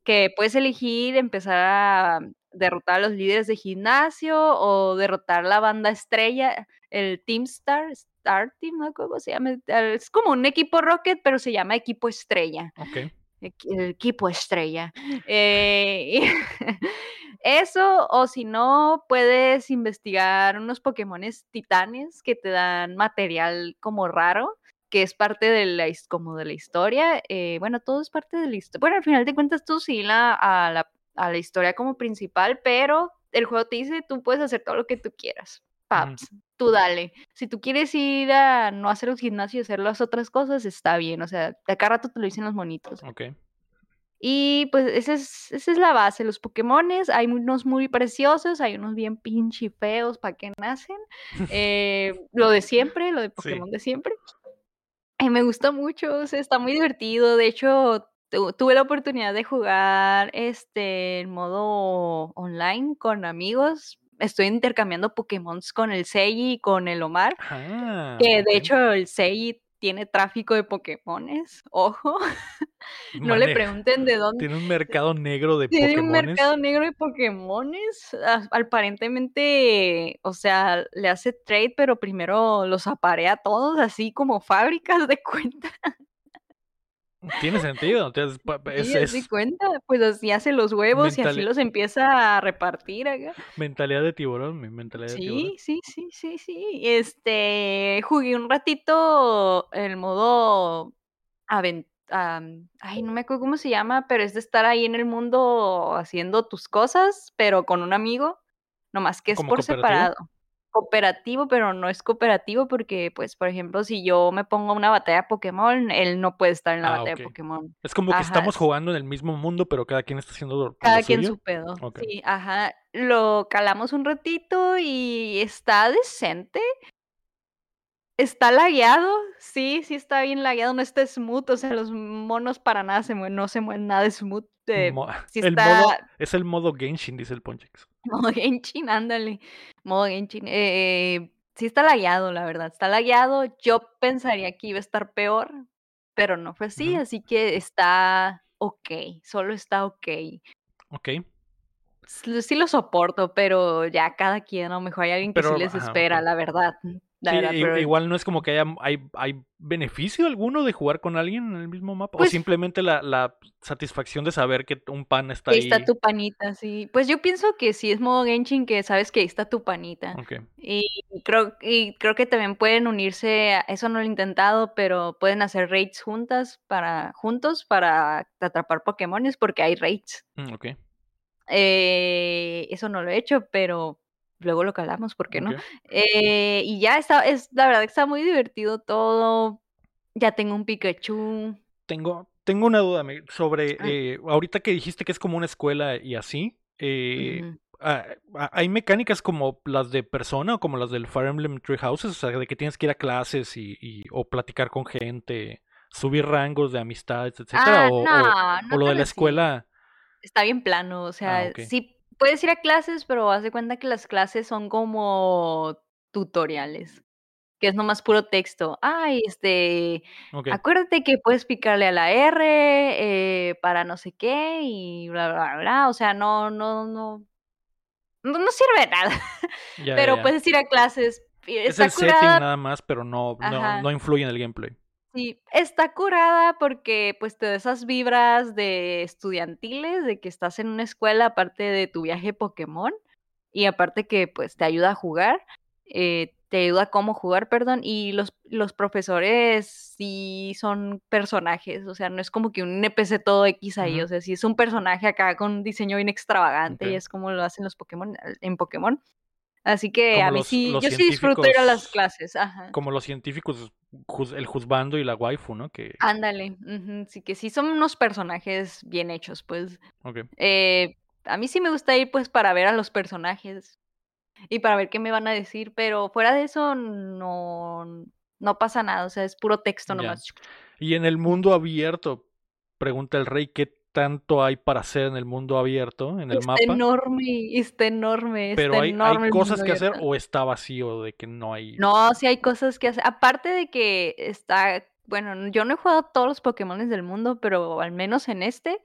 Que puedes elegir empezar a derrotar a los líderes de gimnasio o derrotar la banda estrella el Team Star, Star Team, ¿no? ¿Cómo se llama? Es como un equipo Rocket, pero se llama equipo estrella. Ok. El equipo estrella. Eh, *laughs* eso, o si no, puedes investigar unos Pokémones titanes que te dan material como raro, que es parte de la, como de la historia. Eh, bueno, todo es parte de la historia. Bueno, al final de cuentas tú sí la, a, la, a la historia como principal, pero el juego te dice, tú puedes hacer todo lo que tú quieras. Paps, tú dale. Si tú quieres ir a no hacer un gimnasio y hacer las otras cosas, está bien. O sea, de acá rato te lo dicen los monitos. Ok. Y pues esa es, esa es la base. Los Pokémones, hay unos muy preciosos, hay unos bien pinche feos para que nacen. Eh, *laughs* lo de siempre, lo de Pokémon de siempre. Y me gusta mucho, o sea, está muy divertido. De hecho, tuve la oportunidad de jugar este en modo online con amigos estoy intercambiando Pokémon con el Sei y con el Omar. Ah, que de hecho el Sei tiene tráfico de Pokémones, *laughs* ojo. no le pregunten de dónde. Tiene un mercado negro de Pokémones. Tiene un mercado negro de Pokémones. Aparentemente, o sea, le hace trade, pero primero los aparea todos así como fábricas de *laughs* cuenta. Tiene sentido. Entonces, es, sí, cuenta, pues así hace los huevos y así los empieza a repartir acá. Mentalidad de tiburón, mi mentalidad sí, de tiburón. Sí, sí, sí, sí. Este, jugué un ratito el modo avent ay, no me acuerdo cómo se llama, pero es de estar ahí en el mundo haciendo tus cosas, pero con un amigo, nomás que es por separado cooperativo, pero no es cooperativo porque, pues, por ejemplo, si yo me pongo una batalla de Pokémon, él no puede estar en la ah, batalla de Pokémon. Es como que estamos jugando en el mismo mundo, pero cada quien está haciendo Cada quien su pedo. Sí, ajá. Lo calamos un ratito y está decente. Está lagueado, sí, sí está bien lagueado, no está smooth, o sea, los monos para nada se mueven, no se mueven nada smooth. Eh, *laughs* es el modo Genshin, dice el Ponchex. Modo Genshin, ándale. Modo Genshin. Eh, sí está lagueado, la verdad. Está lagueado. Yo pensaría que iba a estar peor, pero no fue así, así que está ok. Solo está ok. Ok. Sí lo soporto, pero ya cada quien, a lo mejor hay alguien que sí les espera, la verdad igual no es como que haya, hay, hay beneficio alguno de jugar con alguien en el mismo mapa. o pues simplemente la, la, satisfacción de saber que un pan está ahí. está tu panita, sí. Pues yo pienso que sí es modo Genshin que sabes que ahí está tu panita. Y creo, y creo que también pueden unirse, eso no lo he intentado, pero pueden hacer raids juntas para, juntos para atrapar Pokémones porque hay raids. Mm, ok. Eh, eso no lo he hecho, pero luego lo calamos, ¿por qué no? Eh, y ya está, es, la verdad que está muy divertido todo. Ya tengo un Pikachu. Tengo, tengo una duda sobre, ah. eh, ahorita que dijiste que es como una escuela y así, eh, ah, ah, ¿hay mecánicas como las de persona o como las del Fire Emblem Tree Houses? O sea, de que tienes que ir a clases y, o platicar con gente, subir rangos de amistades, etcétera, o, lo de la escuela. Está bien plano, o sea, sí puedes ir a clases, pero haz de cuenta que las clases son como tutoriales. que es nomás puro texto. Ay, este, acuérdate que puedes picarle a la R eh, para no sé qué y bla, bla, bla, O sea, no, no, no, no, no sirve de nada. *laughs* pero puedes ir a clases. es el setting nada más, pero no, no, no influye en el gameplay. Sí, está curada porque pues te da esas vibras de estudiantiles, de que estás en una escuela aparte de tu viaje Pokémon y aparte que pues te ayuda a jugar, eh, te ayuda a cómo jugar, perdón, y los, los profesores sí son personajes, o sea, no es como que un NPC todo X ahí, o sea, sí es un personaje acá con un diseño bien extravagante y es como lo hacen los Pokémon en Pokémon. Así que a mí sí, yo sí disfruto ir a las clases. Ajá. Como los científicos, el juzbando y la waifu, ¿no? Que... Ándale, sí que sí son unos personajes bien hechos, pues. Okay. Eh, a mí sí me gusta ir pues para ver a los personajes y para ver qué me van a decir, pero fuera de eso no, no pasa nada, o sea, es puro texto nomás. Y en el mundo abierto, pregunta el rey, ¿qué tanto hay para hacer en el mundo abierto, en el está mapa. enorme, está enorme. Pero hay, hay cosas que hacer o está vacío de que no hay. No, sí hay cosas que hacer. Aparte de que está, bueno, yo no he jugado todos los Pokémon del mundo, pero al menos en este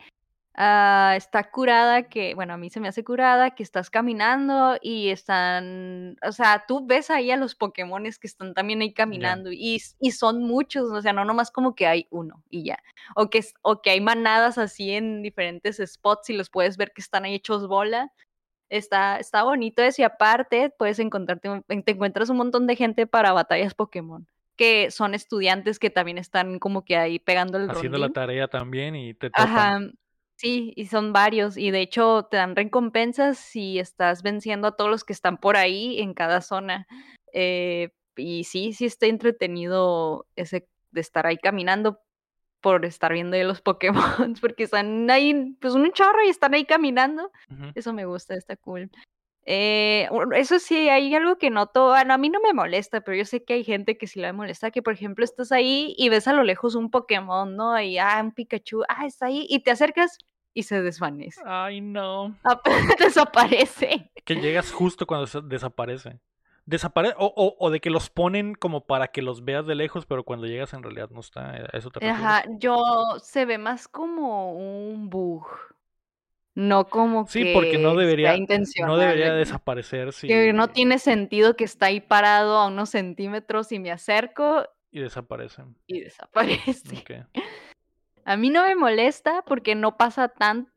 Ah, está curada, que, bueno, a mí se me hace curada, que estás caminando y están, o sea, tú ves ahí a los Pokémones que están también ahí caminando y, y, son muchos, o sea, no nomás como que hay uno y ya, o que, o que hay manadas así en diferentes spots y los puedes ver que están ahí hechos bola. Está, está bonito eso y aparte puedes encontrarte, te encuentras un montón de gente para batallas Pokémon que son estudiantes que también están como que ahí pegando el Haciendo la tarea también y te tocan. Ajá, Sí, y son varios, y de hecho te dan recompensas si estás venciendo a todos los que están por ahí en cada zona. Eh, y sí, sí está entretenido ese de estar ahí caminando por estar viendo los Pokémon, *laughs* porque están ahí, pues un chorro y están ahí caminando. Eso me gusta, está cool. Eh, eso sí, hay algo que noto, bueno, a mí no me molesta, pero yo sé que hay gente que sí le molesta, que por ejemplo estás ahí y ves a lo lejos un Pokémon, ¿no? Y, ah, un Pikachu, ah, está ahí, y te acercas y se desvanece. Ay, no. *laughs* desaparece. Que llegas justo cuando desaparece. Desaparece, o, o, de que los ponen como para que los veas de lejos, pero cuando llegas en realidad no está. ¿eh? Eso te Ajá, yo se ve más como un bug. No como sí, que porque no debería, no debería desaparecer. Si... Que no tiene sentido que está ahí parado a unos centímetros y me acerco. Y desaparece. Y desaparece. Okay. A mí no me molesta porque no pasa tan...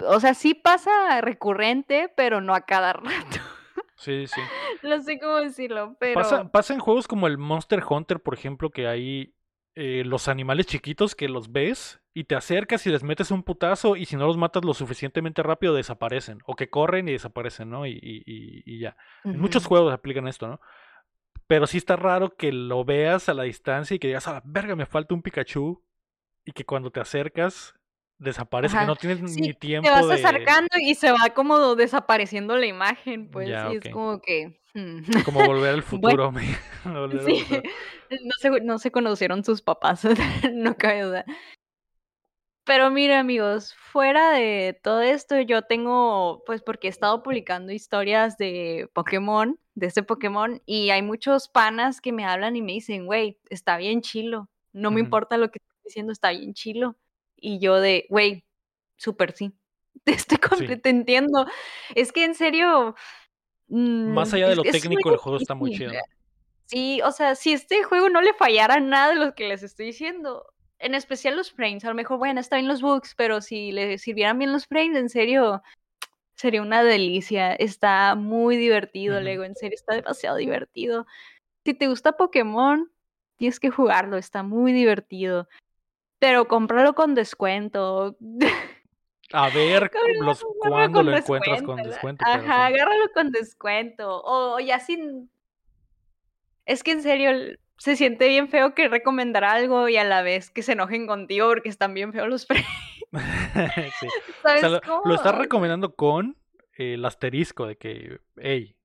O sea, sí pasa recurrente, pero no a cada rato. *laughs* Sí, sí. No sé cómo decirlo, pero... Pasa, en juegos como el Monster Hunter, por ejemplo, que hay eh, los animales chiquitos que los ves y te acercas y les metes un putazo y si no los matas lo suficientemente rápido desaparecen. O que corren y desaparecen, ¿no? Y, y, ya. En muchos juegos aplican esto, ¿no? Pero sí está raro que lo veas a la distancia y que digas, a la verga, me falta un Pikachu. Y que cuando te acercas, desaparece, que no tienes ni tiempo. Te vas acercando y se va como desapareciendo la imagen, pues. sí, es como que. Hmm. Como volver al *laughs* futuro. *laughs* sí. No, se, no se conocieron sus papás, *laughs* no cabe duda. Pero mire, amigos, fuera de todo esto, yo tengo, pues porque he estado publicando historias de Pokémon, de este Pokémon, y hay muchos panas que me hablan y me dicen, güey, está bien chilo, no me importa lo que estoy diciendo, está bien chilo. Y yo de, güey, súper sí, *laughs* te estoy completamente entiendo. Es que en serio... Más mm, allá de lo técnico, el juego está muy chido. Sí, o sea, si este juego no le fallara nada de lo que les estoy diciendo, en especial los frames, a lo mejor, bueno, está bien los bugs, pero si le sirvieran bien los frames, en serio, sería una delicia. Está muy divertido, Lego, en serio, está demasiado divertido. Si te gusta Pokémon, tienes que jugarlo, está muy divertido. Pero cómpralo con descuento. A ver los, cuándo lo encuentras con descuento. Ajá, agárralo con descuento. O, ya sin. Es que en serio, se siente bien feo que recomendar algo y a la vez que se enojen contigo porque están bien feos los precios. *laughs* *laughs* lo, estás recomendando con el asterisco de que, hey,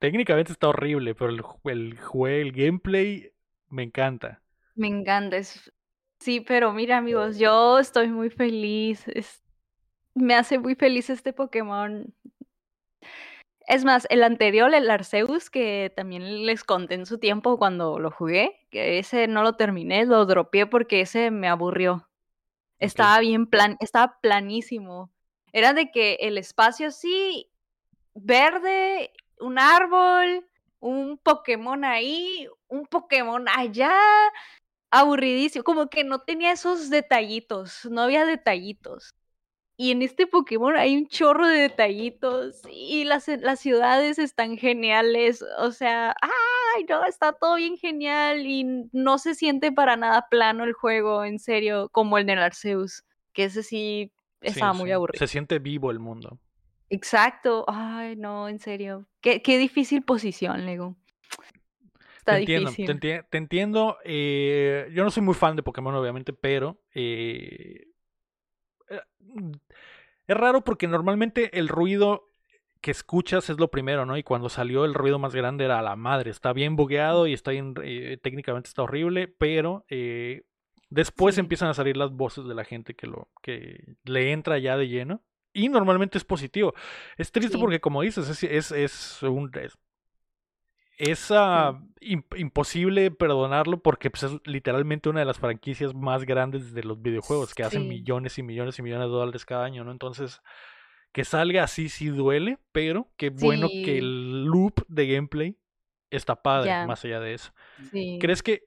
técnicamente está horrible, pero el, el, el gameplay me encanta. Me encanta. Sí, pero mira, amigos, yo estoy muy feliz. me hace muy feliz este Pokémon Es más, el anterior, el Arceus, que también les conté en su tiempo cuando lo jugué, que ese no lo terminé, lo dropeé porque ese me aburrió. Estaba bien plan, estaba planísimo. Era de que el espacio así, verde, un árbol, un Pokémon ahí, un Pokémon allá, aburridísimo, como que no tenía esos detallitos, no había detallitos. Y en este Pokémon hay un chorro de detallitos y las, las ciudades están geniales. O sea, ¡ay, no! Está todo bien genial y no se siente para nada plano el juego, en serio, como el de Arceus, que ese sí estaba muy aburrido. Se siente vivo el mundo. Exacto. Ay, no, en serio. Qué, qué difícil posición, Lego. Está te difícil. Entiendo, te, entiendo. Eh, yo no soy muy fan de Pokémon, obviamente, pero eh, es raro porque normalmente el ruido que escuchas es lo primero, ¿no? Y cuando salió el ruido más grande era la madre. Está bien bugueado y está bien, eh, técnicamente está horrible, pero eh, después empiezan a salir las voces de la gente que lo que le entra ya de lleno. Y normalmente es positivo. Es triste porque, como dices, es, es, es un, es ah, imposible perdonarlo porque pues, es literalmente una de las franquicias más grandes de los videojuegos que hacen millones y millones y millones de dólares cada año, ¿no? Entonces, que salga así sí duele, pero qué bueno que el loop de gameplay está padre, más allá de eso. ¿Crees que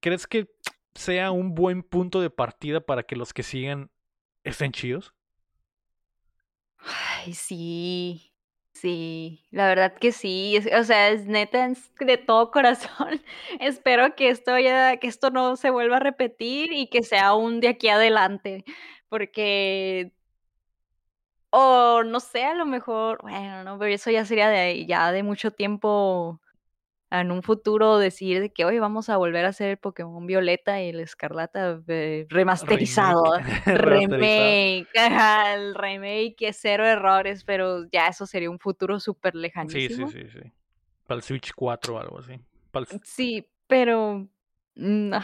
crees que sea un buen punto de partida para que los que sigan estén chidos? Ay, sí. Sí, la verdad que sí, o sea, es neta de todo corazón. *laughs* Espero que esto ya, que esto no se vuelva a repetir y que sea un de aquí adelante, porque o no sé, a lo mejor, bueno, no, pero eso ya sería de ya de mucho tiempo en un futuro decir de que hoy vamos a volver a hacer el Pokémon Violeta y el Escarlata eh, *laughs* remasterizado. remake, el remake es cero errores, pero ya eso sería un futuro súper lejanísimo. Sí, sí, sí, sí. Para el Switch 4 o algo así. Sí, pero... Mm,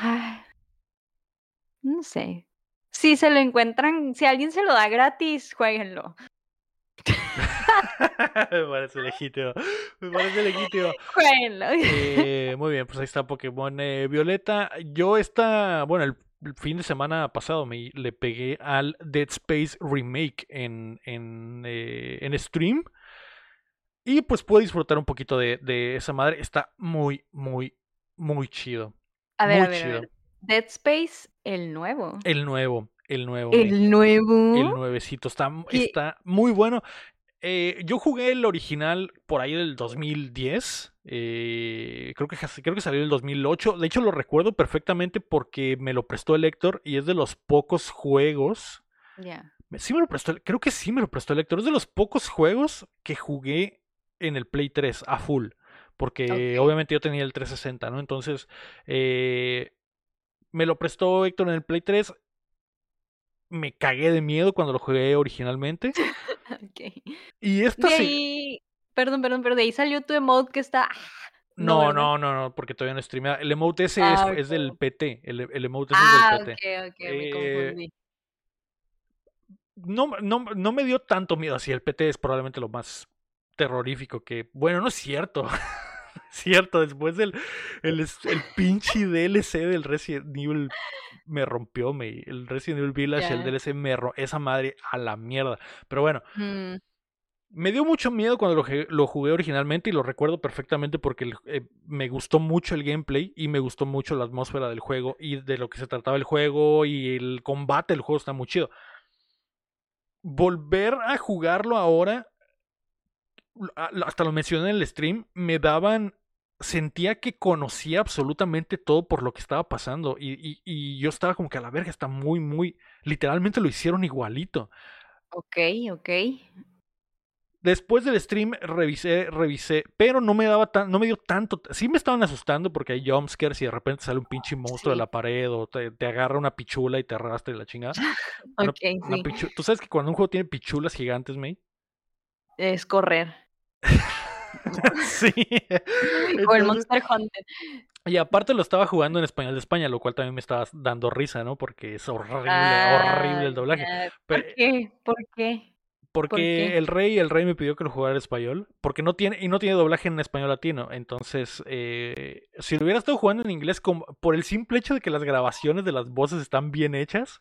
no sé. Si se lo encuentran, si alguien se lo da gratis, jueguenlo. Me parece legítimo. Me parece legítimo. Eh, muy bien, pues ahí está Pokémon eh, Violeta. Yo esta, bueno, el, fin de semana pasado me le pegué al Dead Space Remake en, en, eh, en stream. Y pues pude disfrutar un poquito de, de, esa madre. Está muy, muy, muy chido. A ver, a ver, a ver. Dead Space, el nuevo. El nuevo. El nuevo. El nuevo. El nuevecito. Está, está muy bueno. Eh, yo jugué el original por ahí del 2010. Eh, creo, que, creo que salió el 2008. De hecho, lo recuerdo perfectamente porque me lo prestó el Héctor y es de los pocos juegos. Ya. Sí me lo prestó, creo que sí me lo prestó el Héctor. Es de los pocos juegos que jugué en el Play 3 a full. Porque obviamente yo tenía el 360, ¿no? Entonces, eh, me lo prestó Héctor en el Play 3 me cagué de miedo cuando lo jugué originalmente. *laughs* Y esta sí. Perdón, perdón, pero de ahí salió tu emote que está. No, no, no, no, porque todavía no streamea. El emote ese es, ah, del PT. El, el emote ese es del PT. Ah, ok, ok, me eh, confundí. No, no, no me dio tanto miedo así. El PT es probablemente lo más terrorífico que. Bueno, no es cierto. *laughs* *laughs* cierto, después del el, el pinche DLC del Resident Evil me rompió, me, el Resident Evil Village, el DLC me esa madre a la mierda. Pero bueno, mm. me dio mucho miedo cuando lo, jugué originalmente y lo recuerdo perfectamente porque eh, me gustó mucho el gameplay y me gustó mucho la atmósfera del juego y de lo que se trataba el juego y el combate del juego está muy chido. Volver a jugarlo ahora hasta lo mencioné en el stream, me daban sentía que conocía absolutamente todo por lo que estaba pasando y, y, yo estaba como que a la verga, está muy, muy, literalmente lo hicieron igualito. Ok, ok. Después del stream revisé, revisé, pero no me daba tan, no me dio tanto, sí me estaban asustando porque hay jumpscares y de repente sale un pinche monstruo de la pared o te, agarra una pichula y te arrastra la chingada. *laughs* okay, Tú sabes que cuando un juego tiene pichulas gigantes, May. Es correr. *laughs* sí. *laughs* o el Monster Hunter. Y aparte lo estaba jugando en español de España, lo cual también me estaba dando risa, ¿no? Porque es horrible, horrible el doblaje. ¿Por qué? ¿Por qué? Porque el rey, el rey me pidió que lo jugara en español, porque no tiene, y no tiene doblaje en español latino. Entonces, eh, si lo hubiera estado jugando en inglés, como, por el simple hecho de que las grabaciones de las voces están bien hechas,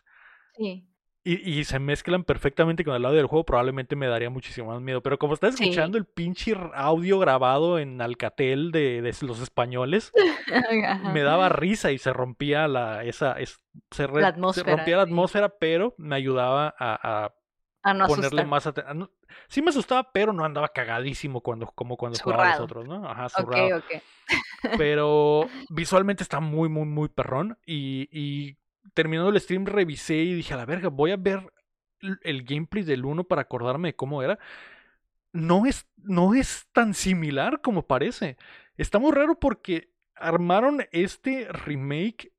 sí. Y, se mezclan perfectamente con el audio del juego, probablemente me daría muchísimo más miedo. Pero como estás escuchando el pinche audio grabado en Alcatel de, los españoles, *laughs* me daba risa y se rompía la, esa, se, rompía la atmósfera, pero me ayudaba a a no ponerle más atención. sí me asustaba, pero no andaba cagadísimo cuando, como cuando jugaba los otros, ¿no? Ajá, zurrado. pero *laughs* visualmente está muy, muy, muy perrón. Y, y terminando el stream revisé y dije, a la verga, voy a ver el gameplay del 1 para acordarme de cómo era. No es, no es tan similar como parece. Está muy raro porque armaron este remake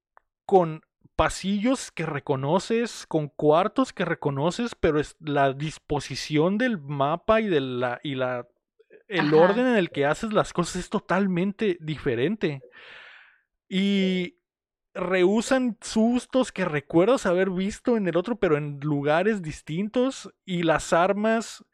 con pasillos que reconoces, con cuartos que reconoces, pero es la disposición del mapa y de la y la el orden en el que haces las cosas es totalmente diferente. Y rehusan sustos que recuerdas haber visto en el otro, pero en lugares distintos. Y las armas.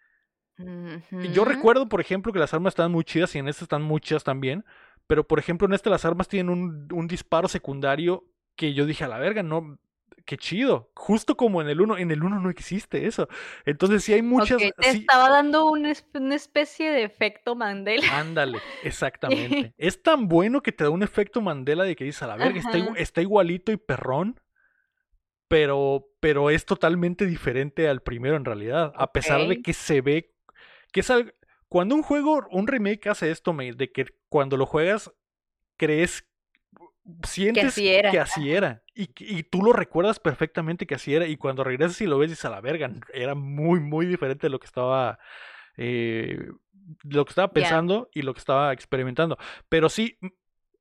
Yo recuerdo, por ejemplo, que las armas están muy chidas y en este están muy chidas también. Pero, por ejemplo, en este las armas tienen un, un disparo secundario que yo dije, a la verga, no, qué chido. Justo como en el 1, en el 1 no existe eso. Entonces sí hay muchas... te estaba dando una especie de efecto Mandela. *laughs* Ándale, exactamente. *laughs* es tan bueno que te da un efecto Mandela de que dices, a la verga, está, igualito y perrón, pero, pero es totalmente diferente al primero en realidad. A pesar de que se ve... que es Cuando un juego, un remake hace esto, de que cuando lo juegas crees sientes que así era. Y, tú lo recuerdas perfectamente que así era. Y cuando regresas y lo ves, dices a la verga, *laughs* era muy, muy diferente de lo que estaba. Eh, lo que estaba pensando y lo que estaba experimentando. Pero sí,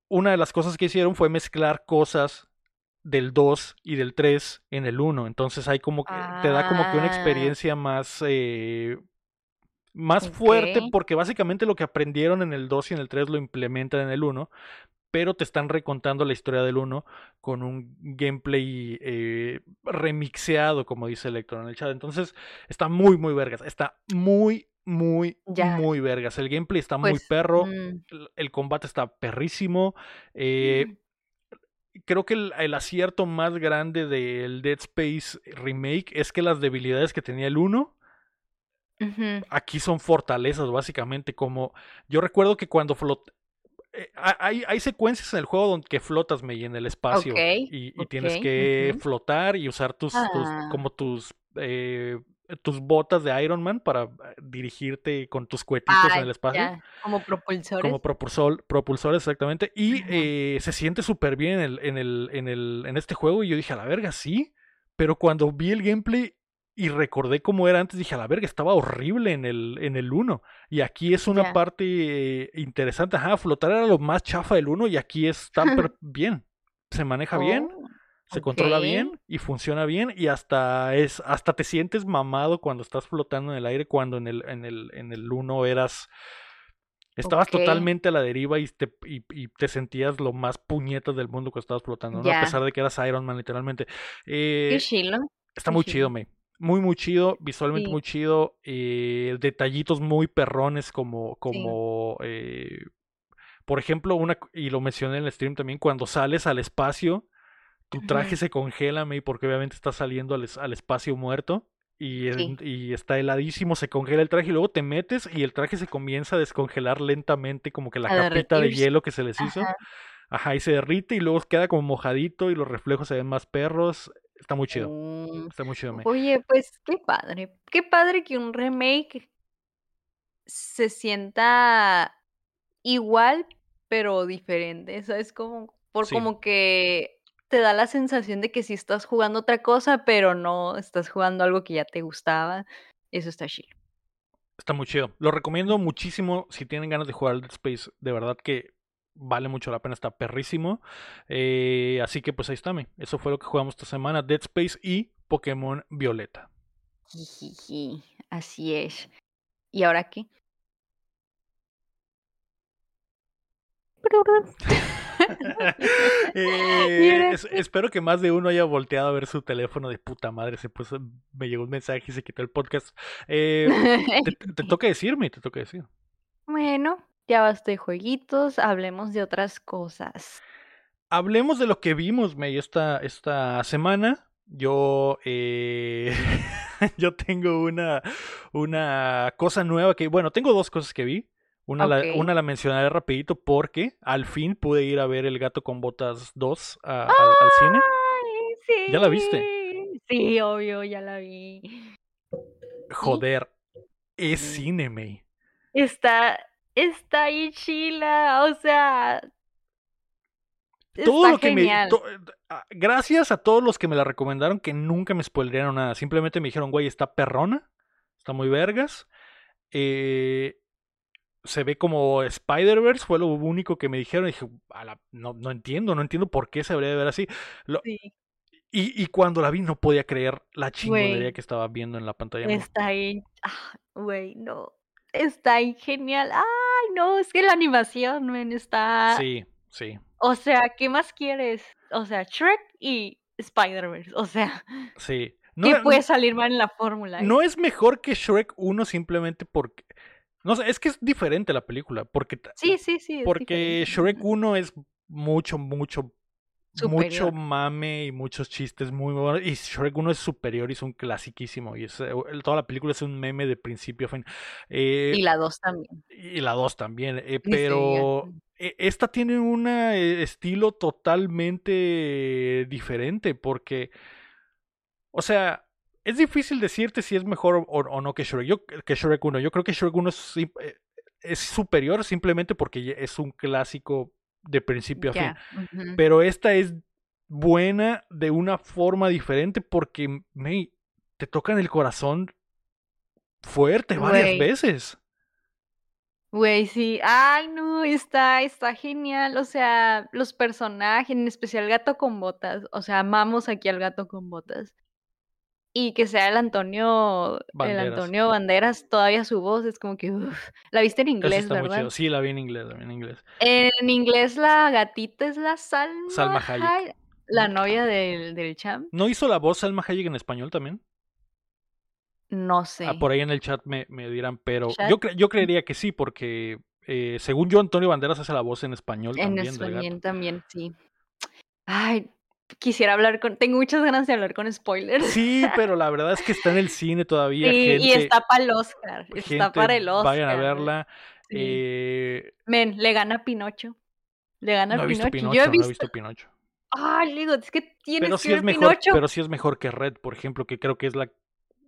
una de las cosas que hicieron fue mezclar cosas del 2 y del 3 en el 1. Entonces hay como que te da como que una ah. experiencia más eh, más fuerte porque básicamente lo que aprendieron en el 2 y en el 3 lo implementan en el 1, pero te están recontando la historia del 1 con un gameplay eh, remixeado, como dice Electron en el chat. Entonces, está muy, muy vergas. Está muy, muy, muy vergas. El gameplay está muy pues, perro. Mm. El, combate está perrísimo. Eh, mm. Creo que el, acierto más grande del Dead Space Remake es que las debilidades que tenía el 1 aquí son fortalezas, básicamente. Como yo recuerdo que cuando flot eh, hay, hay, secuencias en el juego donde que flotas me en el espacio y, tienes que flotar y usar tus, ah. como tus eh, tus botas de Iron Man para eh, dirigirte con tus cuetitos en el espacio. Como propulsores. Como propulsor, propulsores, exactamente. Y se siente súper bien en, el, en, el, en, el, en este juego. Y yo dije, a la verga, sí. Pero cuando vi el gameplay, y recordé cómo era antes, dije, a la verga, estaba horrible en el, en el 1. Y aquí es una parte interesante. Ajá, flotar era lo más chafa del 1 y aquí está *laughs* bien. Se maneja bien, oh, se controla bien y funciona bien. Y hasta es, hasta te sientes mamado cuando estás flotando en el aire, cuando en el, en el, en el 1 eras. Estabas totalmente a la deriva y te, y, te sentías lo más puñetas del mundo cuando estabas flotando, ¿no? A pesar de que eras Iron Man, literalmente. Eh, está muy chido, me. Muy, muy chido, visualmente muy chido, eh, detallitos muy perrones como, como eh, por ejemplo, una, y lo mencioné en el stream también, cuando sales al espacio, tu traje se congela, porque obviamente estás saliendo al, al espacio muerto. Y, y, está heladísimo, se congela el traje y luego te metes y el traje se comienza a descongelar lentamente, como que la capita de hielo que se les hizo. Ajá, y se derrite y luego queda como mojadito y los reflejos se ven más perros. Está muy chido. Mm, está muy chido. Oye, pues qué padre. Qué padre que un remake se sienta igual, pero diferente. es Como, por como que te da la sensación de que sí estás jugando otra cosa, pero no estás jugando algo que ya te gustaba. Eso está chido. Está muy chido. Lo recomiendo muchísimo si tienen ganas de jugar Dead Space. De verdad que vale mucho la pena, está perrísimo. Eh, así que pues ahí está, me. eso fue lo que jugamos esta semana, Dead Space y Pokémon Violeta. Así es. ¿Y ahora qué? *laughs* Eh, espero que más de uno haya volteado a ver su teléfono de puta madre. Se puso, me llegó un mensaje y se quitó el podcast. Eh, te, *laughs* toca decirme, te toca decir. Bueno, ya basta de jueguitos, hablemos de otras cosas. Hablemos de lo que vimos, May, esta, esta semana. Yo, eh, *laughs* yo tengo una, una cosa nueva que, bueno, tengo dos cosas que vi. Una, la, una la mencionaré rapidito porque al fin pude ir a ver El Gato con Botas 2 al cine. Sí. ¿Ya la viste? Sí, obvio, ya la vi. Joder, es cine, May. Está, está ahí chila, o sea... Todo lo que me... Ah, gracias a todos los que me la recomendaron que nunca me spoilearon nada. Simplemente me dijeron, güey, está perrona, está muy vergas. Eh, se ve como Spider-Verse, fue lo único que me dijeron. Y dije, no, no entiendo, no entiendo por qué se habría de ver así. y, y, cuando la vi no podía creer la chingonería que estaba viendo en la pantalla. Está ahí, ah, güey, no. Está ahí genial. Ay, no, es que la animación, men, está. Sí, sí. O sea, ¿qué más quieres? O sea, Shrek y Spider-Verse. O sea. Sí. *laughs* No, ¿Qué puede salir mal en la fórmula? No es mejor que Shrek 1 simplemente porque no sé, es que es diferente la película. Porque, sí, sí, sí. Porque Shrek 1 es mucho, mucho, mucho mame y muchos chistes muy buenos. Y Shrek 1 es superior y es un clasiquísimo. Y es, eh, toda la película es un meme de principio a fin. Eh, y la 2 también. Y la 2 también. Eh, pero e, esta tiene un estilo totalmente diferente. Porque, o sea, es difícil decirte si es mejor o, no que Shrek, yo, que Shrek 1. Yo creo que Shrek 1 es, es superior simplemente porque es un clásico de principio a fin. Pero esta es buena de una forma diferente porque me, te tocan el corazón fuerte varias veces. Güey, sí. Ay, no, está, está genial. O sea, los personajes, en especial el gato con botas. O sea, amamos aquí al gato con botas y que sea el Antonio Banderas. el Antonio Banderas todavía su voz es como que la viste en inglés verdad sí la vi en inglés la vi en inglés. En inglés la gatita es la Salma Salma Hayek. La novia del, del champ. No hizo la voz Salma Hayek en español también no sé. Ah, por ahí en el chat me, me dirán pero yo yo creería que sí porque eh, según yo Antonio Banderas hace la voz en español en español también sí. Ay, quisiera hablar con. Tengo muchas ganas de hablar con spoilers. Sí, *laughs* pero la verdad es que está en el cine todavía. Sí, y está para el Oscar. está para el Oscar. Vayan a verla. Eh... Men, le gana Pinocho. Le gana no Pinocho. Pinocho. Yo he visto... No he visto Pinocho. Ay, digo, es que tiene pero sí es mejor, Pero sí es mejor que Red, por ejemplo, que creo que es la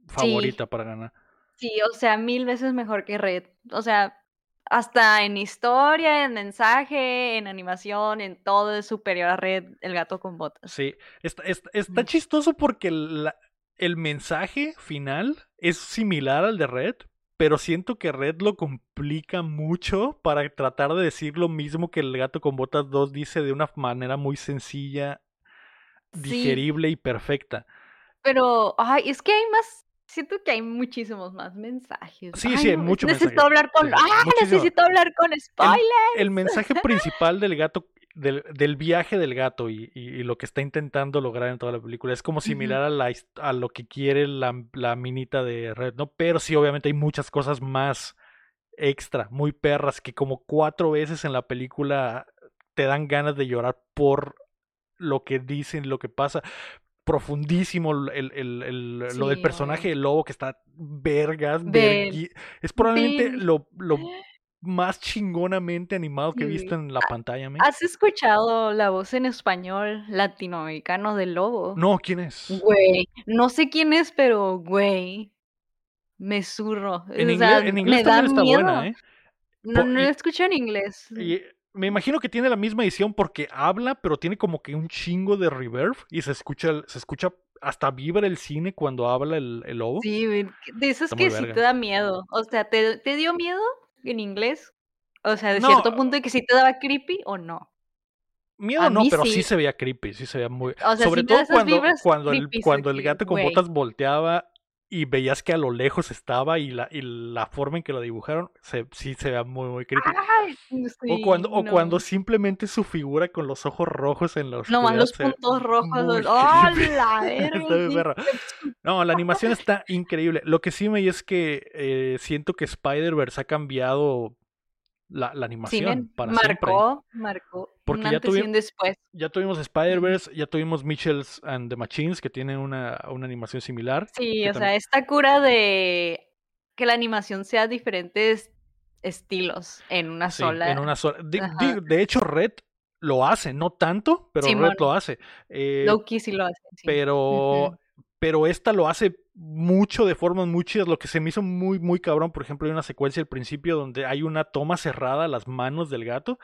favorita para ganar. Sí, o sea, mil veces mejor que Red. O sea, hasta en historia, en mensaje, en animación, en todo es superior a Red, el gato con botas. Sí, está, está, chistoso porque el mensaje final es similar al de Red, pero siento que Red lo complica mucho para tratar de decir lo mismo que el gato con botas 2 dice de una manera muy sencilla, digerible y perfecta. Pero, ay, es que hay más siento que hay muchísimos más mensajes. Sí, sí, hay muchos necesito Hablar con, ¡Ah! Necesito hablar con spoilers. El, mensaje *laughs* principal del gato, del, del viaje del gato y, y, lo que está intentando lograr en toda la película es como similar a, la, a lo que quiere la, la minita de Red, ¿no? Pero sí, obviamente hay muchas cosas más extra, muy perras, que como cuatro veces en la película te dan ganas de llorar por lo que dicen, lo que pasa profundísimo el, el, el, lo del personaje del lobo que está vergas. es probablemente lo, lo, *gasps* más chingonamente animado que he visto en la pantalla. ¿Has escuchado la voz en español latinoamericano del lobo? No, ¿quién es? Güey, no sé quién es, pero güey, me zurro. En, inglés, en inglés también está buena, ¿eh? No, no la escucho en inglés me imagino que tiene la misma edición porque habla, pero tiene como que un chingo de reverb y se escucha, se escucha hasta vibra el cine cuando habla el, lobo. Sí, de eso es que sí te da miedo. O sea, ¿te, dio miedo en inglés? O sea, de cierto punto de que sí te daba creepy o no. Miedo no, pero sí. se veía creepy, sí se veía muy. Sobre todo cuando, cuando, el, cuando el gato con botas volteaba y veías que a lo lejos estaba y la, y la forma en que lo dibujaron se, sí se ve muy, muy crítico. o, cuando, o cuando simplemente su figura con los ojos rojos en los... No, más los puntos rojos. ¡Oh, la *laughs* No, la animación está increíble. Lo que sí me es que eh, siento que Spider-Verse ha cambiado la, la animación para marcó, Marcó, Porque ya, después. ya tuvimos Spider-Verse, ya tuvimos Mitchells and the Machines, que tienen una, una animación similar. Sí, o sea, esta cura de que la animación sea diferentes estilos en una sola. En una sola. De, hecho, Red lo hace, no tanto, pero Red lo hace. Eh, Loki sí lo hace. Pero, pero esta lo hace mucho de formas muy chidas. Lo que se me hizo muy, muy cabrón, por ejemplo, hay una secuencia al principio donde hay una toma cerrada a las manos del gato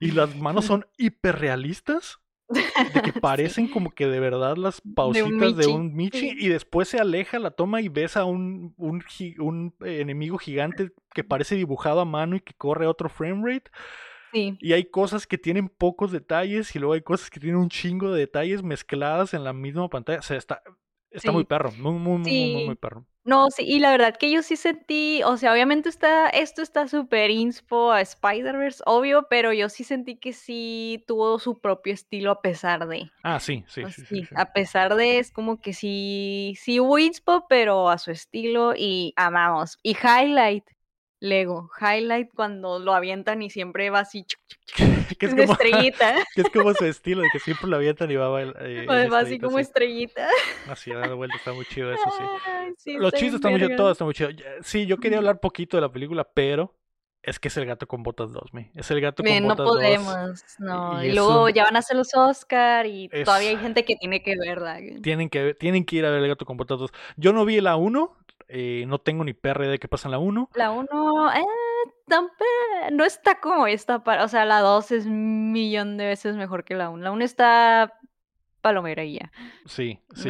y las manos son *laughs* hiperrealistas. De que *laughs* parecen como que de verdad las pausitas de un Michi, y después se aleja la toma y ves a un, un, un, enemigo gigante que parece dibujado a mano y que corre a otro frame rate. Y hay cosas que tienen pocos detalles y luego hay cosas que tienen un chingo de detalles mezcladas en la misma pantalla. O sea, está, Está muy perro, muy, muy, muy, muy, perro. No, sí, y la verdad que yo sí sentí, o sea, obviamente está, esto está súper inspo a Spider-Verse, obvio, pero yo sí sentí que sí tuvo su propio estilo a pesar de. Ah, sí, sí, sí, sí, A pesar de, es como que sí, sí hubo inspo, pero a su estilo y amamos. Y Highlight, Lego. Highlight cuando lo avientan y siempre va así. *laughs* que es como, estrellita. *laughs* que es como su estilo, de que siempre lo avientan y va, *laughs* eh, va así como estrellita. Así, da vuelta, está muy chido eso, sí. Los chistes están muy chidos, todo está muy chido. Sí, yo quería hablar poquito de la película, pero es que es el gato con botas 2, me. Es el gato con botas 2. No podemos, no. Y, luego ya van a hacer los Oscar y todavía hay gente que tiene que verla. Tienen que, tienen que ir a ver el gato con botas 2. Yo no vi la 1, eh, no tengo ni perra de qué pasa en la 1. La 1, eh, no está como esta. Para, o sea, la 2 es un millón de veces mejor que la 1. La 1 está palomera y ya. Sí, sí.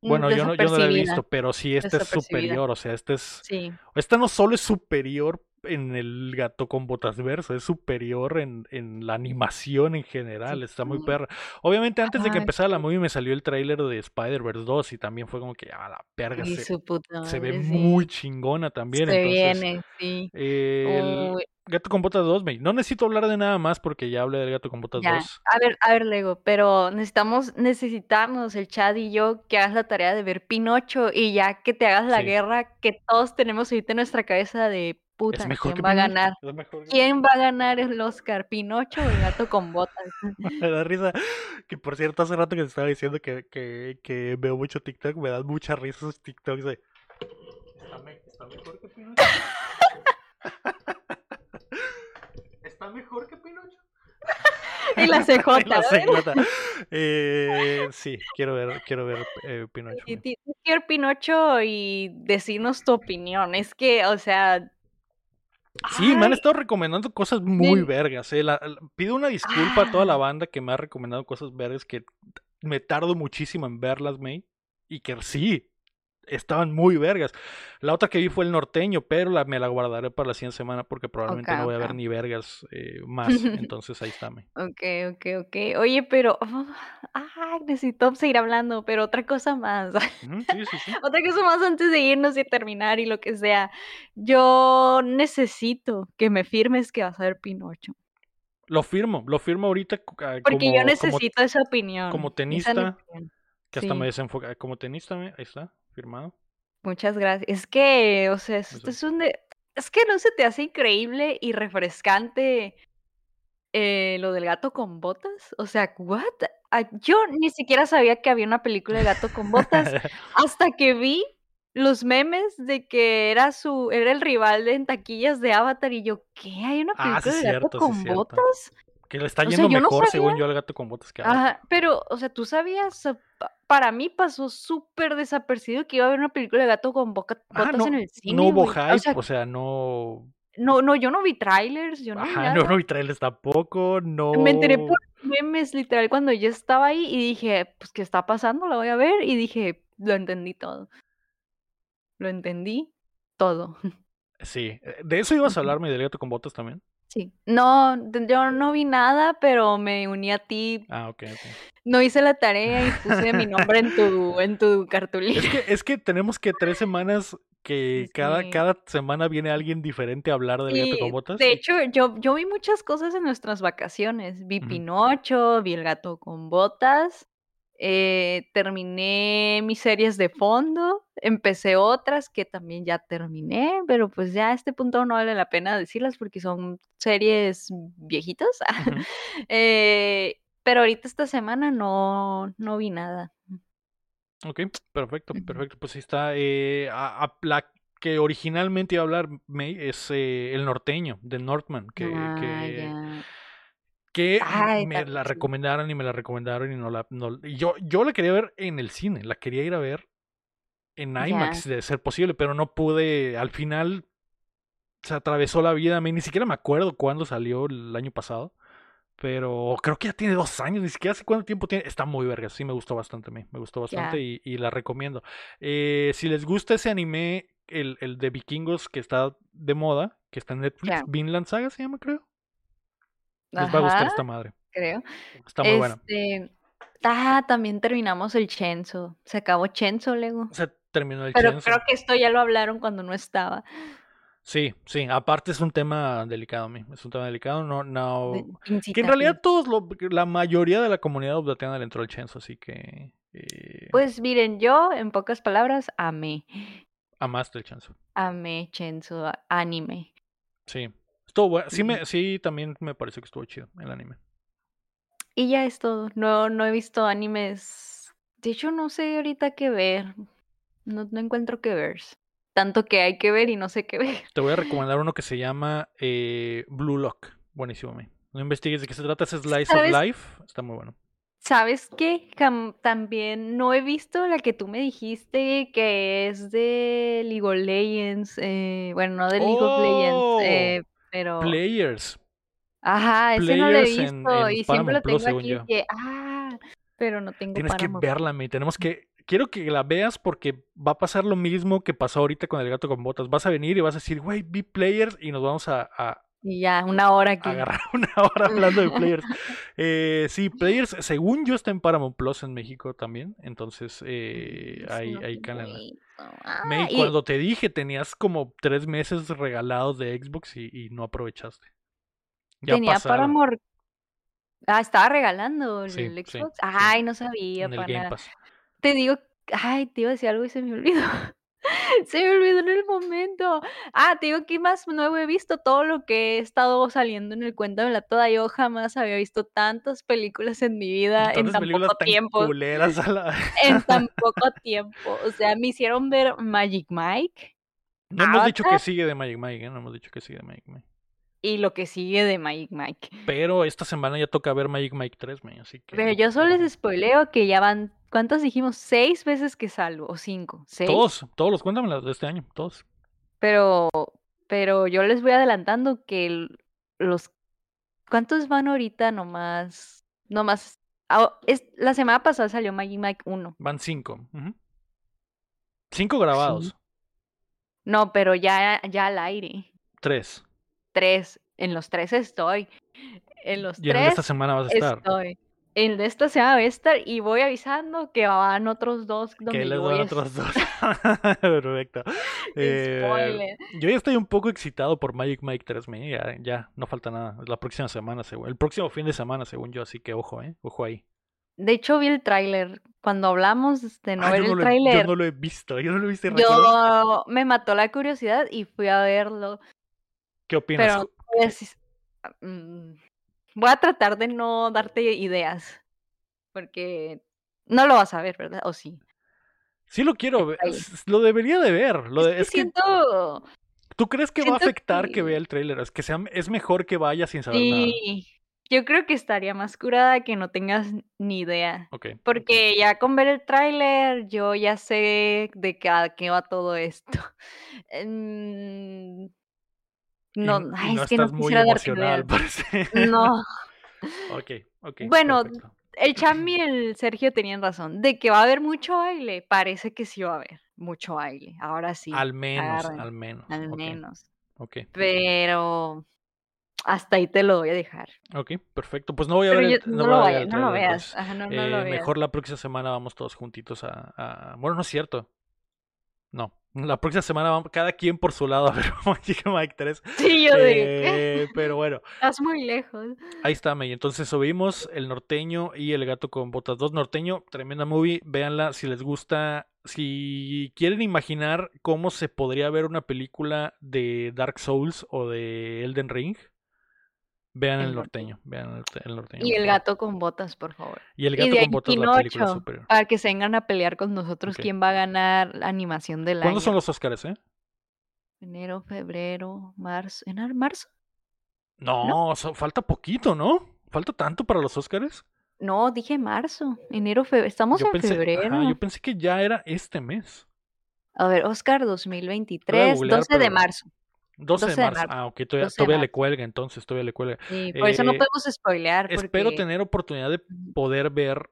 bueno, yo no, yo no la he visto, pero sí, esta es superior. O sea, esta es. Sí. Esta no solo es superior en el gato con botas verso, es superior en, en la animación en general, está muy perra. Obviamente antes de que empezara la movie me salió el tráiler de Spider-Verse 2 y también fue como que, a ah, la perga, se, ve muy chingona también. Se viene, sí. el gato con botas 2, no necesito hablar de nada más porque ya hablé del gato con botas 2. A ver, a ver, Lego, pero necesitamos, necesitamos el Chad y yo que hagas la tarea de ver Pinocho y ya que te hagas la guerra que todos tenemos ahorita en nuestra cabeza de puta, ¿quién va a ganar? ¿Quién va a ganar el Oscar? ¿Pinocho o el gato con botas? *laughs* me da risa. Que por cierto, hace rato que te estaba diciendo que, que, que veo mucho TikTok, me dan mucha risa esos TikToks de. ¿Está, mejor que Pinocho? ¿Está mejor que Pinocho? *laughs* *laughs* y la CJ. la CJ. Eh, sí, quiero ver, quiero ver eh, Pinocho. Quiero Pinocho y decirnos tu opinión. Es que, o sea, Sí, me han estado recomendando cosas muy vergas. Eh. pido una disculpa a toda la banda que me ha recomendado cosas vergas que me tardo muchísimo en verlas, May. Y que sí, estaban muy vergas. La otra que vi fue el norteño, pero la, me la guardaré para la siguiente semana porque probablemente no voy a ver ni vergas eh, más. *laughs* Entonces ahí está. Me. Ok, ok, ok. Oye, pero ah, necesito seguir hablando, pero otra cosa más. *laughs* sí, sí, sí. otra cosa más antes de irnos y terminar y lo que sea. Yo necesito que me firmes que vas a ver Pinocho. Lo firmo, lo firmo ahorita. Ah, porque yo necesito esa opinión. Como tenista. Que hasta me desenfoca. Como tenista, ahí está firmado. Muchas gracias. Es que, o sea, esto es un es que no se te hace increíble y refrescante eh, lo del gato con botas. O sea, what? Yo ni siquiera sabía que había una película de gato con botas *laughs* hasta que vi los memes de que era su, era el rival de en taquillas de Avatar y yo, ¿qué? ¿Hay una ah, película de gato con botas? Que le está yendo mejor, según yo, al gato con botas que Ajá, pero, o sea, tú sabías, para mí pasó súper desapercibido que iba a haber una película de gato con botas en el cine. No hubo hype, o sea, no. No, no, yo no vi trailers, yo no vi *laughs* nada. no, no vi trailers tampoco, no. Me enteré por memes, literal, cuando yo estaba ahí y dije, pues, ¿qué está pasando? La voy a ver. Y dije, lo entendí todo. Lo entendí todo. Sí, eh, de eso ibas a hablarme del gato con botas también. Sí. No, yo no vi nada, pero me uní a ti. Ah, ok, ok. No hice la tarea y puse mi nombre en *laughs* tu, en tu cartulina. Es que, es que tenemos que tres semanas que *laughs* cada, cada semana viene alguien diferente a hablar del gato con botas. De hecho, yo, yo vi muchas cosas en nuestras vacaciones. Vi Pinocho, vi el gato con botas. Eh, terminé mis series de fondo, empecé otras que también ya terminé, pero pues ya a este punto no vale la pena decirlas porque son series viejitas. *laughs* Eh, pero ahorita esta semana no, no vi nada. Ok, perfecto, perfecto. Pues sí está. Eh, a, la que originalmente iba a hablar May es El Norteño, de Northman, que, ah, que me la recomendaron y me la recomendaron y no la... yo, yo la quería ver en el cine, la quería ir a ver en IMAX de ser posible, pero no pude, al final se atravesó la vida, a mí ni siquiera me acuerdo cuándo salió el año pasado, pero creo que ya tiene dos años, ni siquiera sé cuánto tiempo tiene, está muy verga, sí me gustó bastante a mí, me gustó bastante y, la recomiendo. Eh, si les gusta ese anime, el, el de vikingos que está de moda, que está en Netflix, Vinland Saga se llama creo. Les va a gustar esta madre. Creo. Está muy buena. Este, ah, también terminamos el Chenzo. Se acabó Chenzo, Lego. Se terminó el Pero creo que esto ya lo hablaron cuando no estaba. Sí, sí, aparte es un tema delicado, a mí. Es un tema delicado, no, no. Que en realidad todos, lo, la mayoría de la comunidad updateana le entró al Chenzo, así que. Eh, pues miren, yo, en pocas palabras, amé. Amaste el Chenzo. Amé Chenzo, anime. Sí, Estuvo. Sí, me, sí, también me parece que estuvo chido el anime. Y ya es todo. No, no he visto animes. De hecho, no sé ahorita qué ver. No, no encuentro qué ver. Tanto que hay que ver y no sé qué ver. Te voy a recomendar *laughs* uno que se llama eh, Blue Lock. Buenísimo, me. No investigues de qué se trata, es Slice of Life. Está muy bueno. ¿Sabes qué? también no he visto la que tú me dijiste que es de League of Legends. Eh, bueno, no de League of Legends, eh, Players. Ajá, ese no lo he visto y siempre lo tengo aquí que, ah, pero no tengo Tienes que verla, me tenemos que quiero que la veas porque va a pasar lo mismo que pasó ahorita con el gato con botas. Vas a venir y vas a decir, güey, vi players y nos vamos a, y ya, una hora aquí. Agarrar *laughs* una hora hablando de players. *laughs* Eh, sí, *laughs* players, según yo, está en Paramount Plus en México también. Entonces, eh, ahí, ahí Canadá. May, cuando te dije, tenías como tres meses regalados de Xbox y, no aprovechaste. Ya Tenía Paramount. Ah, estaba regalando el Xbox. ay, no sabía. para Te digo, ay, te iba a decir algo y se me olvidó. *laughs* Se me olvidó en el momento. Ah, te digo que más nuevo he visto todo lo que he estado saliendo en el la toda. Yo jamás había visto tantas películas en mi vida en tan poco tiempo. *laughs* En tan poco tiempo. O sea, me hicieron ver Magic Mike. No hemos dicho que sigue de Magic Mike, ¿eh? No hemos dicho que sigue de Magic Mike. Y lo que sigue de Magic Mike. Pero esta semana ya toca ver Magic Mike 3, así que. Pero yo solo les spoileo que ya van ¿Cuántas dijimos? Seis veces que salgo, o cinco. ¿Seis? Todos, todos los cuéntamela de este año, todos. Pero, pero yo les voy adelantando que los. ¿Cuántos van ahorita nomás? Nomás. Ah, es, la semana pasada salió Maggie Mike 1. Van cinco. Cinco grabados. No, pero ya, ya al aire. Tres. Tres. En los tres estoy. En los y tres. en esta semana vas a estar. Estoy el de esta se va estar y voy avisando que van otros dos. que les van otros dos. *laughs* *laughs* Perfecto. Eh, yo ya estoy un poco excitado por Magic Mike 3. Ya, ya no falta nada. La próxima semana, según, el próximo fin de semana, según yo. Así que ojo, ¿eh? Ojo ahí. De hecho, vi el tráiler. Cuando hablamos de no ah, ver el tráiler. Yo no lo he visto. Yo no lo he visto. Yo me mató la curiosidad y fui a verlo. ¿Qué opinas? Pero, pues, mm, Voy a tratar de no darte ideas, porque no lo vas a ver, ¿verdad? ¿O sí? Sí lo quiero ver, lo debería de ver. Lo es, siento... ¿Tú crees que va a afectar que... vea el tráiler? Es que sea, es mejor que vaya sin saber sí. Yo creo que estaría más curada que no tengas ni idea. Okay. Porque ya con ver el tráiler, yo ya sé de qué, va todo esto. *laughs* No, es que no quisiera darte *laughs* No. *laughs* ok, ok. Bueno, el *laughs* Cham y el Sergio tenían razón. De que va a haber mucho baile, parece que sí va a haber mucho baile. Ahora sí. Al menos, al menos. Al menos. Ok. Pero hasta ahí te lo voy a dejar. Ok, perfecto. Pues no voy a ver. no, lo, no, lo, veas. Ajá, no, no lo eh, veas. Mejor la próxima semana vamos todos juntitos a, a, Bueno, no es cierto. No. La próxima semana vamos cada quien por su lado a ver *laughs* Mike 3. Sí, yo eh, Pero bueno. Estás muy lejos. Ahí está, May. Entonces subimos El Norteño y El Gato con Botas 2. Norteño, tremenda movie. Véanla si les gusta. Si quieren imaginar cómo se podría ver una película de Dark Souls o de Elden Ring, Vean el, norteño, vean el, norteño. Y el gato con botas, por favor. Y el gato con botas, la película superior. Para que se vengan a pelear con nosotros quién va a ganar la animación del año. ¿Cuándo son los Oscars, eh? Enero, febrero, marzo. ¿En marzo? No, falta poquito, ¿no? ¿Falta tanto para los Oscars? No, dije marzo, enero, febrero. Estamos en febrero. yo pensé que ya era este mes. A ver, Oscar 2023, 12 de marzo. 12, de marzo. Ah, ok, todavía, le cuelga, entonces todavía le cuelga. Sí, por eso no eh, podemos spoilear. Espero tener oportunidad de poder ver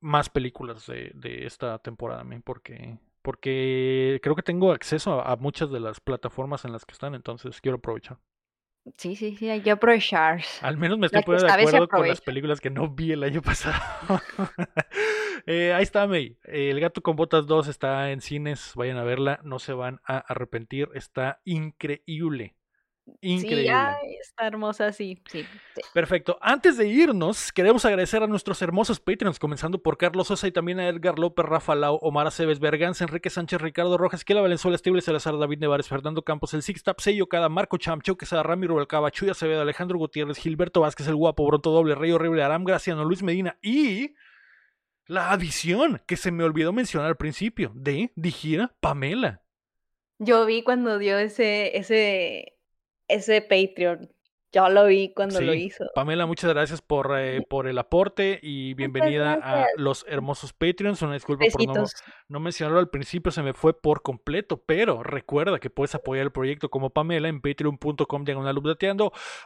más películas de, esta temporada, porque, porque creo que tengo acceso a, muchas de las plataformas en las que están, entonces quiero aprovechar. Sí, sí, sí, hay que aprovechar. Al menos me estoy poniendo de acuerdo con las películas que no vi el año pasado. *laughs* *laughs* Eh, ahí está, May. El gato con botas 2 está en cines. Vayan a verla. No se van a arrepentir. Está increíble. Increíble. Sí, está hermosa, sí, sí, Perfecto. Antes de irnos, queremos agradecer a nuestros hermosos Patreons, comenzando por Carlos Sosa y también a Edgar López, Rafa Lau, Omar Aceves, Berganza, Enrique Sánchez, Ricardo Rojas, Kela Valenzuela, Estible, Salazar, David Nevares, Fernando Campos, el Six Tap, Sello Cada, Marco Chamcho, Quesada, Ramiro Belcaba, Chuya Acevedo, Alejandro Gutiérrez, Gilberto Vázquez, el Guapo, Bronto Doble, Rey Horrible, Aram Graciano, Luis Medina y la adición que se me olvidó mencionar al principio de Dijira Pamela. Yo vi cuando dio ese, ese, ese Patreon. Ya lo vi cuando lo hizo. Pamela, muchas gracias por, eh, *laughs* por el aporte y bienvenida a los hermosos Patreons. Una disculpa por no, no, mencionarlo al principio, se me fue por completo, pero recuerda que puedes apoyar el proyecto como Pamela en patreon.com diagonal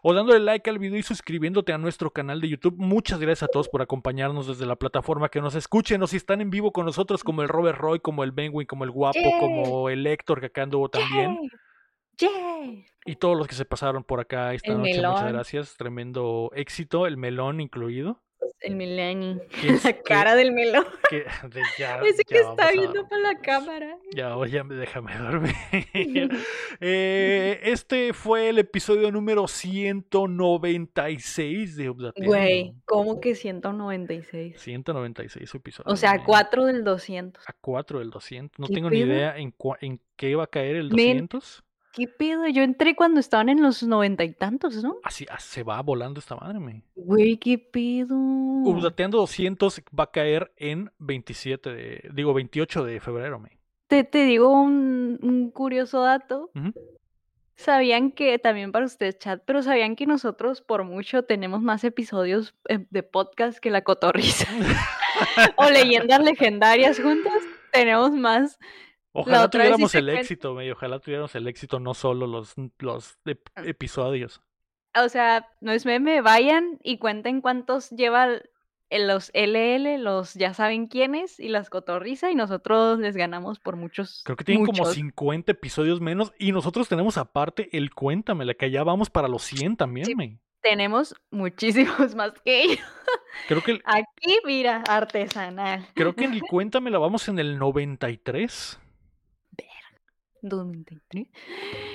o dándole like al video y suscribiéndote a nuestro canal de YouTube. Muchas gracias a todos por acompañarnos desde la plataforma que nos escuchen o si están en vivo con nosotros como el Robert Roy, como el Benwin, como el Guapo, como el Héctor que acá anduvo también. Y todos los que se pasaron por acá esta noche, muchas gracias. Tremendo éxito, el melón incluido. El melón. *laughs* La cara del melón. *laughs* *laughs* Ese que está viendo para la cámara. Ya, ya déjame dormir. Eh, este fue el episodio número 196 de Updateando. Güey, ¿cómo que 196? 196 episodios. O sea, a 4 del 200. A 4 del 200. No tengo ni idea en, en qué va a caer el 200. ¿Qué pedo? Yo entré cuando estaban en los noventa y tantos, ¿no? Así ah, se va volando esta madre, me. Güey, qué pedo. Updateando 200 va a caer en 27 de, digo 28 de febrero, me. Te, te digo un, curioso dato. Sabían que, también para ustedes, chat, pero sabían que nosotros por mucho tenemos más episodios eh, de podcast que la cotorriza. *laughs* *laughs* o leyendas legendarias juntas. Tenemos más Ojalá tuviéramos el éxito, medio. Ojalá tuviéramos el éxito, no solo los, los ah. episodios. O sea, no es meme, vayan y cuenten cuántos lleva los LL, los ya saben quiénes, y las cotorriza, y nosotros les ganamos por muchos. Creo que tienen como 50 episodios menos, y nosotros tenemos aparte el Cuéntame, la que ya vamos para los 100 también, me. Tenemos muchísimos *laughs* más que ellos. Creo que Aquí, mira, artesanal. Creo que el *laughs* Cuéntame la vamos en el 93.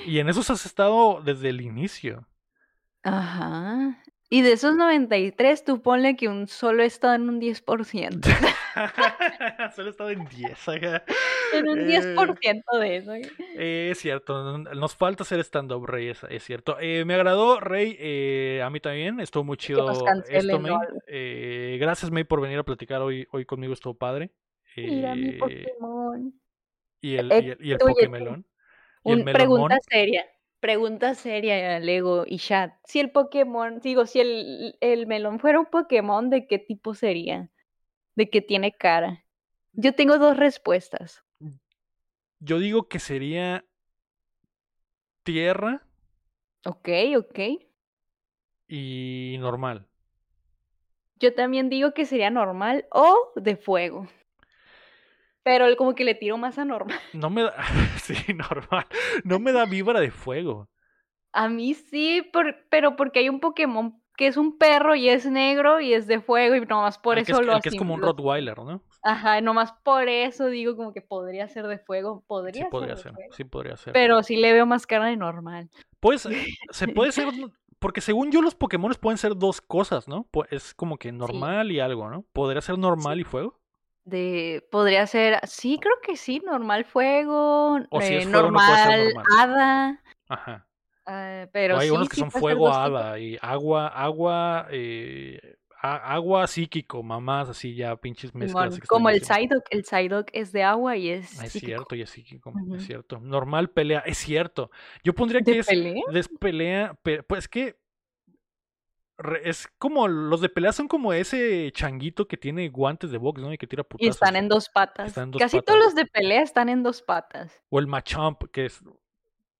Y en esos has estado desde el inicio. Ajá. Y de esos 93, tú ponle que un solo estado en un 10%. *laughs* solo he estado en 10. En un 10% eh, de eso. Eh, es cierto, nos falta hacer stand-up, Rey, es, cierto. Eh, me agradó, Rey, a mí también, estuvo muy chido esto, May. gracias, May, por venir a platicar hoy, hoy conmigo, estuvo padre. Mira mi Pokémon. Y el, y el, y el Pokémelón. pregunta seria. Pregunta seria, Lego y chat. Si el Pokémon, digo, si el, el melón fuera un Pokémon, ¿de qué tipo sería? ¿De qué tiene cara? Yo tengo dos respuestas. Yo digo que sería tierra. Ok, ok. Y normal. Yo también digo que sería normal o de fuego. Pero él como que le tiró más a normal. *laughs* No me da. *laughs* sí, normal. No me da vibra de fuego. A mí sí, pero porque hay un Pokémon que es un perro y es negro y es de fuego y nomás por eso lo lo El que es como un Rottweiler, ¿no? Ajá, nomás por eso digo como que podría ser de fuego, podría sí, podría ser, sí podría ser. Pero sí le veo más cara de normal. Pues *laughs* se puede ser porque según yo los Pokémon pueden ser dos cosas, ¿no? Es como que normal y algo, ¿no? ¿Podría ser normal y fuego? De, podría ser, sí, creo que sí, normal fuego, eh, normal, hada. Ajá. Ah, pero hay unos que son fuego hada y agua, agua, eh, agua psíquico, mamás así ya pinches mezclas. como el Psyduck, el Psyduck es de agua y es. Ah, es cierto, y es psíquico, es cierto. Normal pelea, es cierto. Yo pondría que es pelea? pelea, pues que es como los de pelea son como ese changuito que tiene guantes de box, ¿no? Y que tira putazos. Y están en dos patas. Casi todos los de pelea están en dos patas. O el Machamp, que es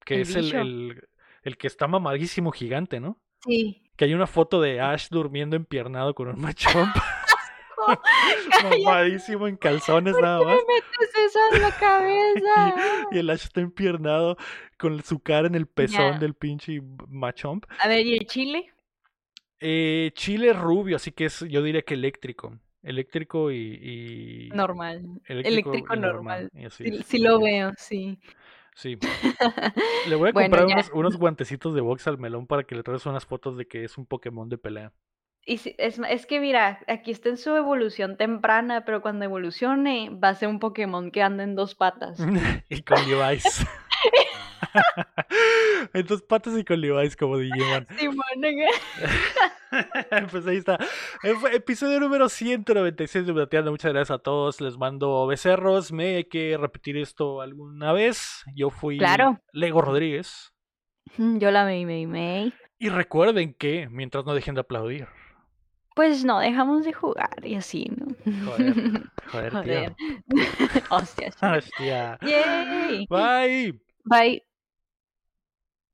que es el, el que está mamadísimo gigante, ¿no? Sí. Que hay una foto de Ash durmiendo empiernado con un machomp. *laughs* *laughs* mamadísimo en calzones nada más. Me metes eso en la cabeza? *laughs* y, el Ash está empiernado con su cara en el pezón del pinche machomp. A ver, ¿y el chile? Eh, chile rubio, así que es, yo diría que eléctrico. Eléctrico y. Normal. Eléctrico, normal. sí, lo veo, sí. Sí. *laughs* Le voy a comprar unos, guantecitos de box al melón para que le traigas unas fotos de que es un Pokémon de pelea. Y es, es que mira, aquí está en su evolución temprana, pero cuando evolucione va a ser un Pokémon que anda en dos patas. *laughs* y con Levi's. *laughs* *laughs* en dos patas y con Levi's como Digimon. *laughs* *laughs* pues ahí está. Episodio número 196 de Bateando. Muchas gracias a todos. Les mando becerros. Me hay que repetir esto alguna vez. Yo fui Lego Rodríguez. Yo la May May May. Y recuerden que mientras no dejen de aplaudir. Pues no, dejamos de jugar y así, ¿no? Joder, joder, joder. Hostia. Hostia. Yay. Bye. Bye.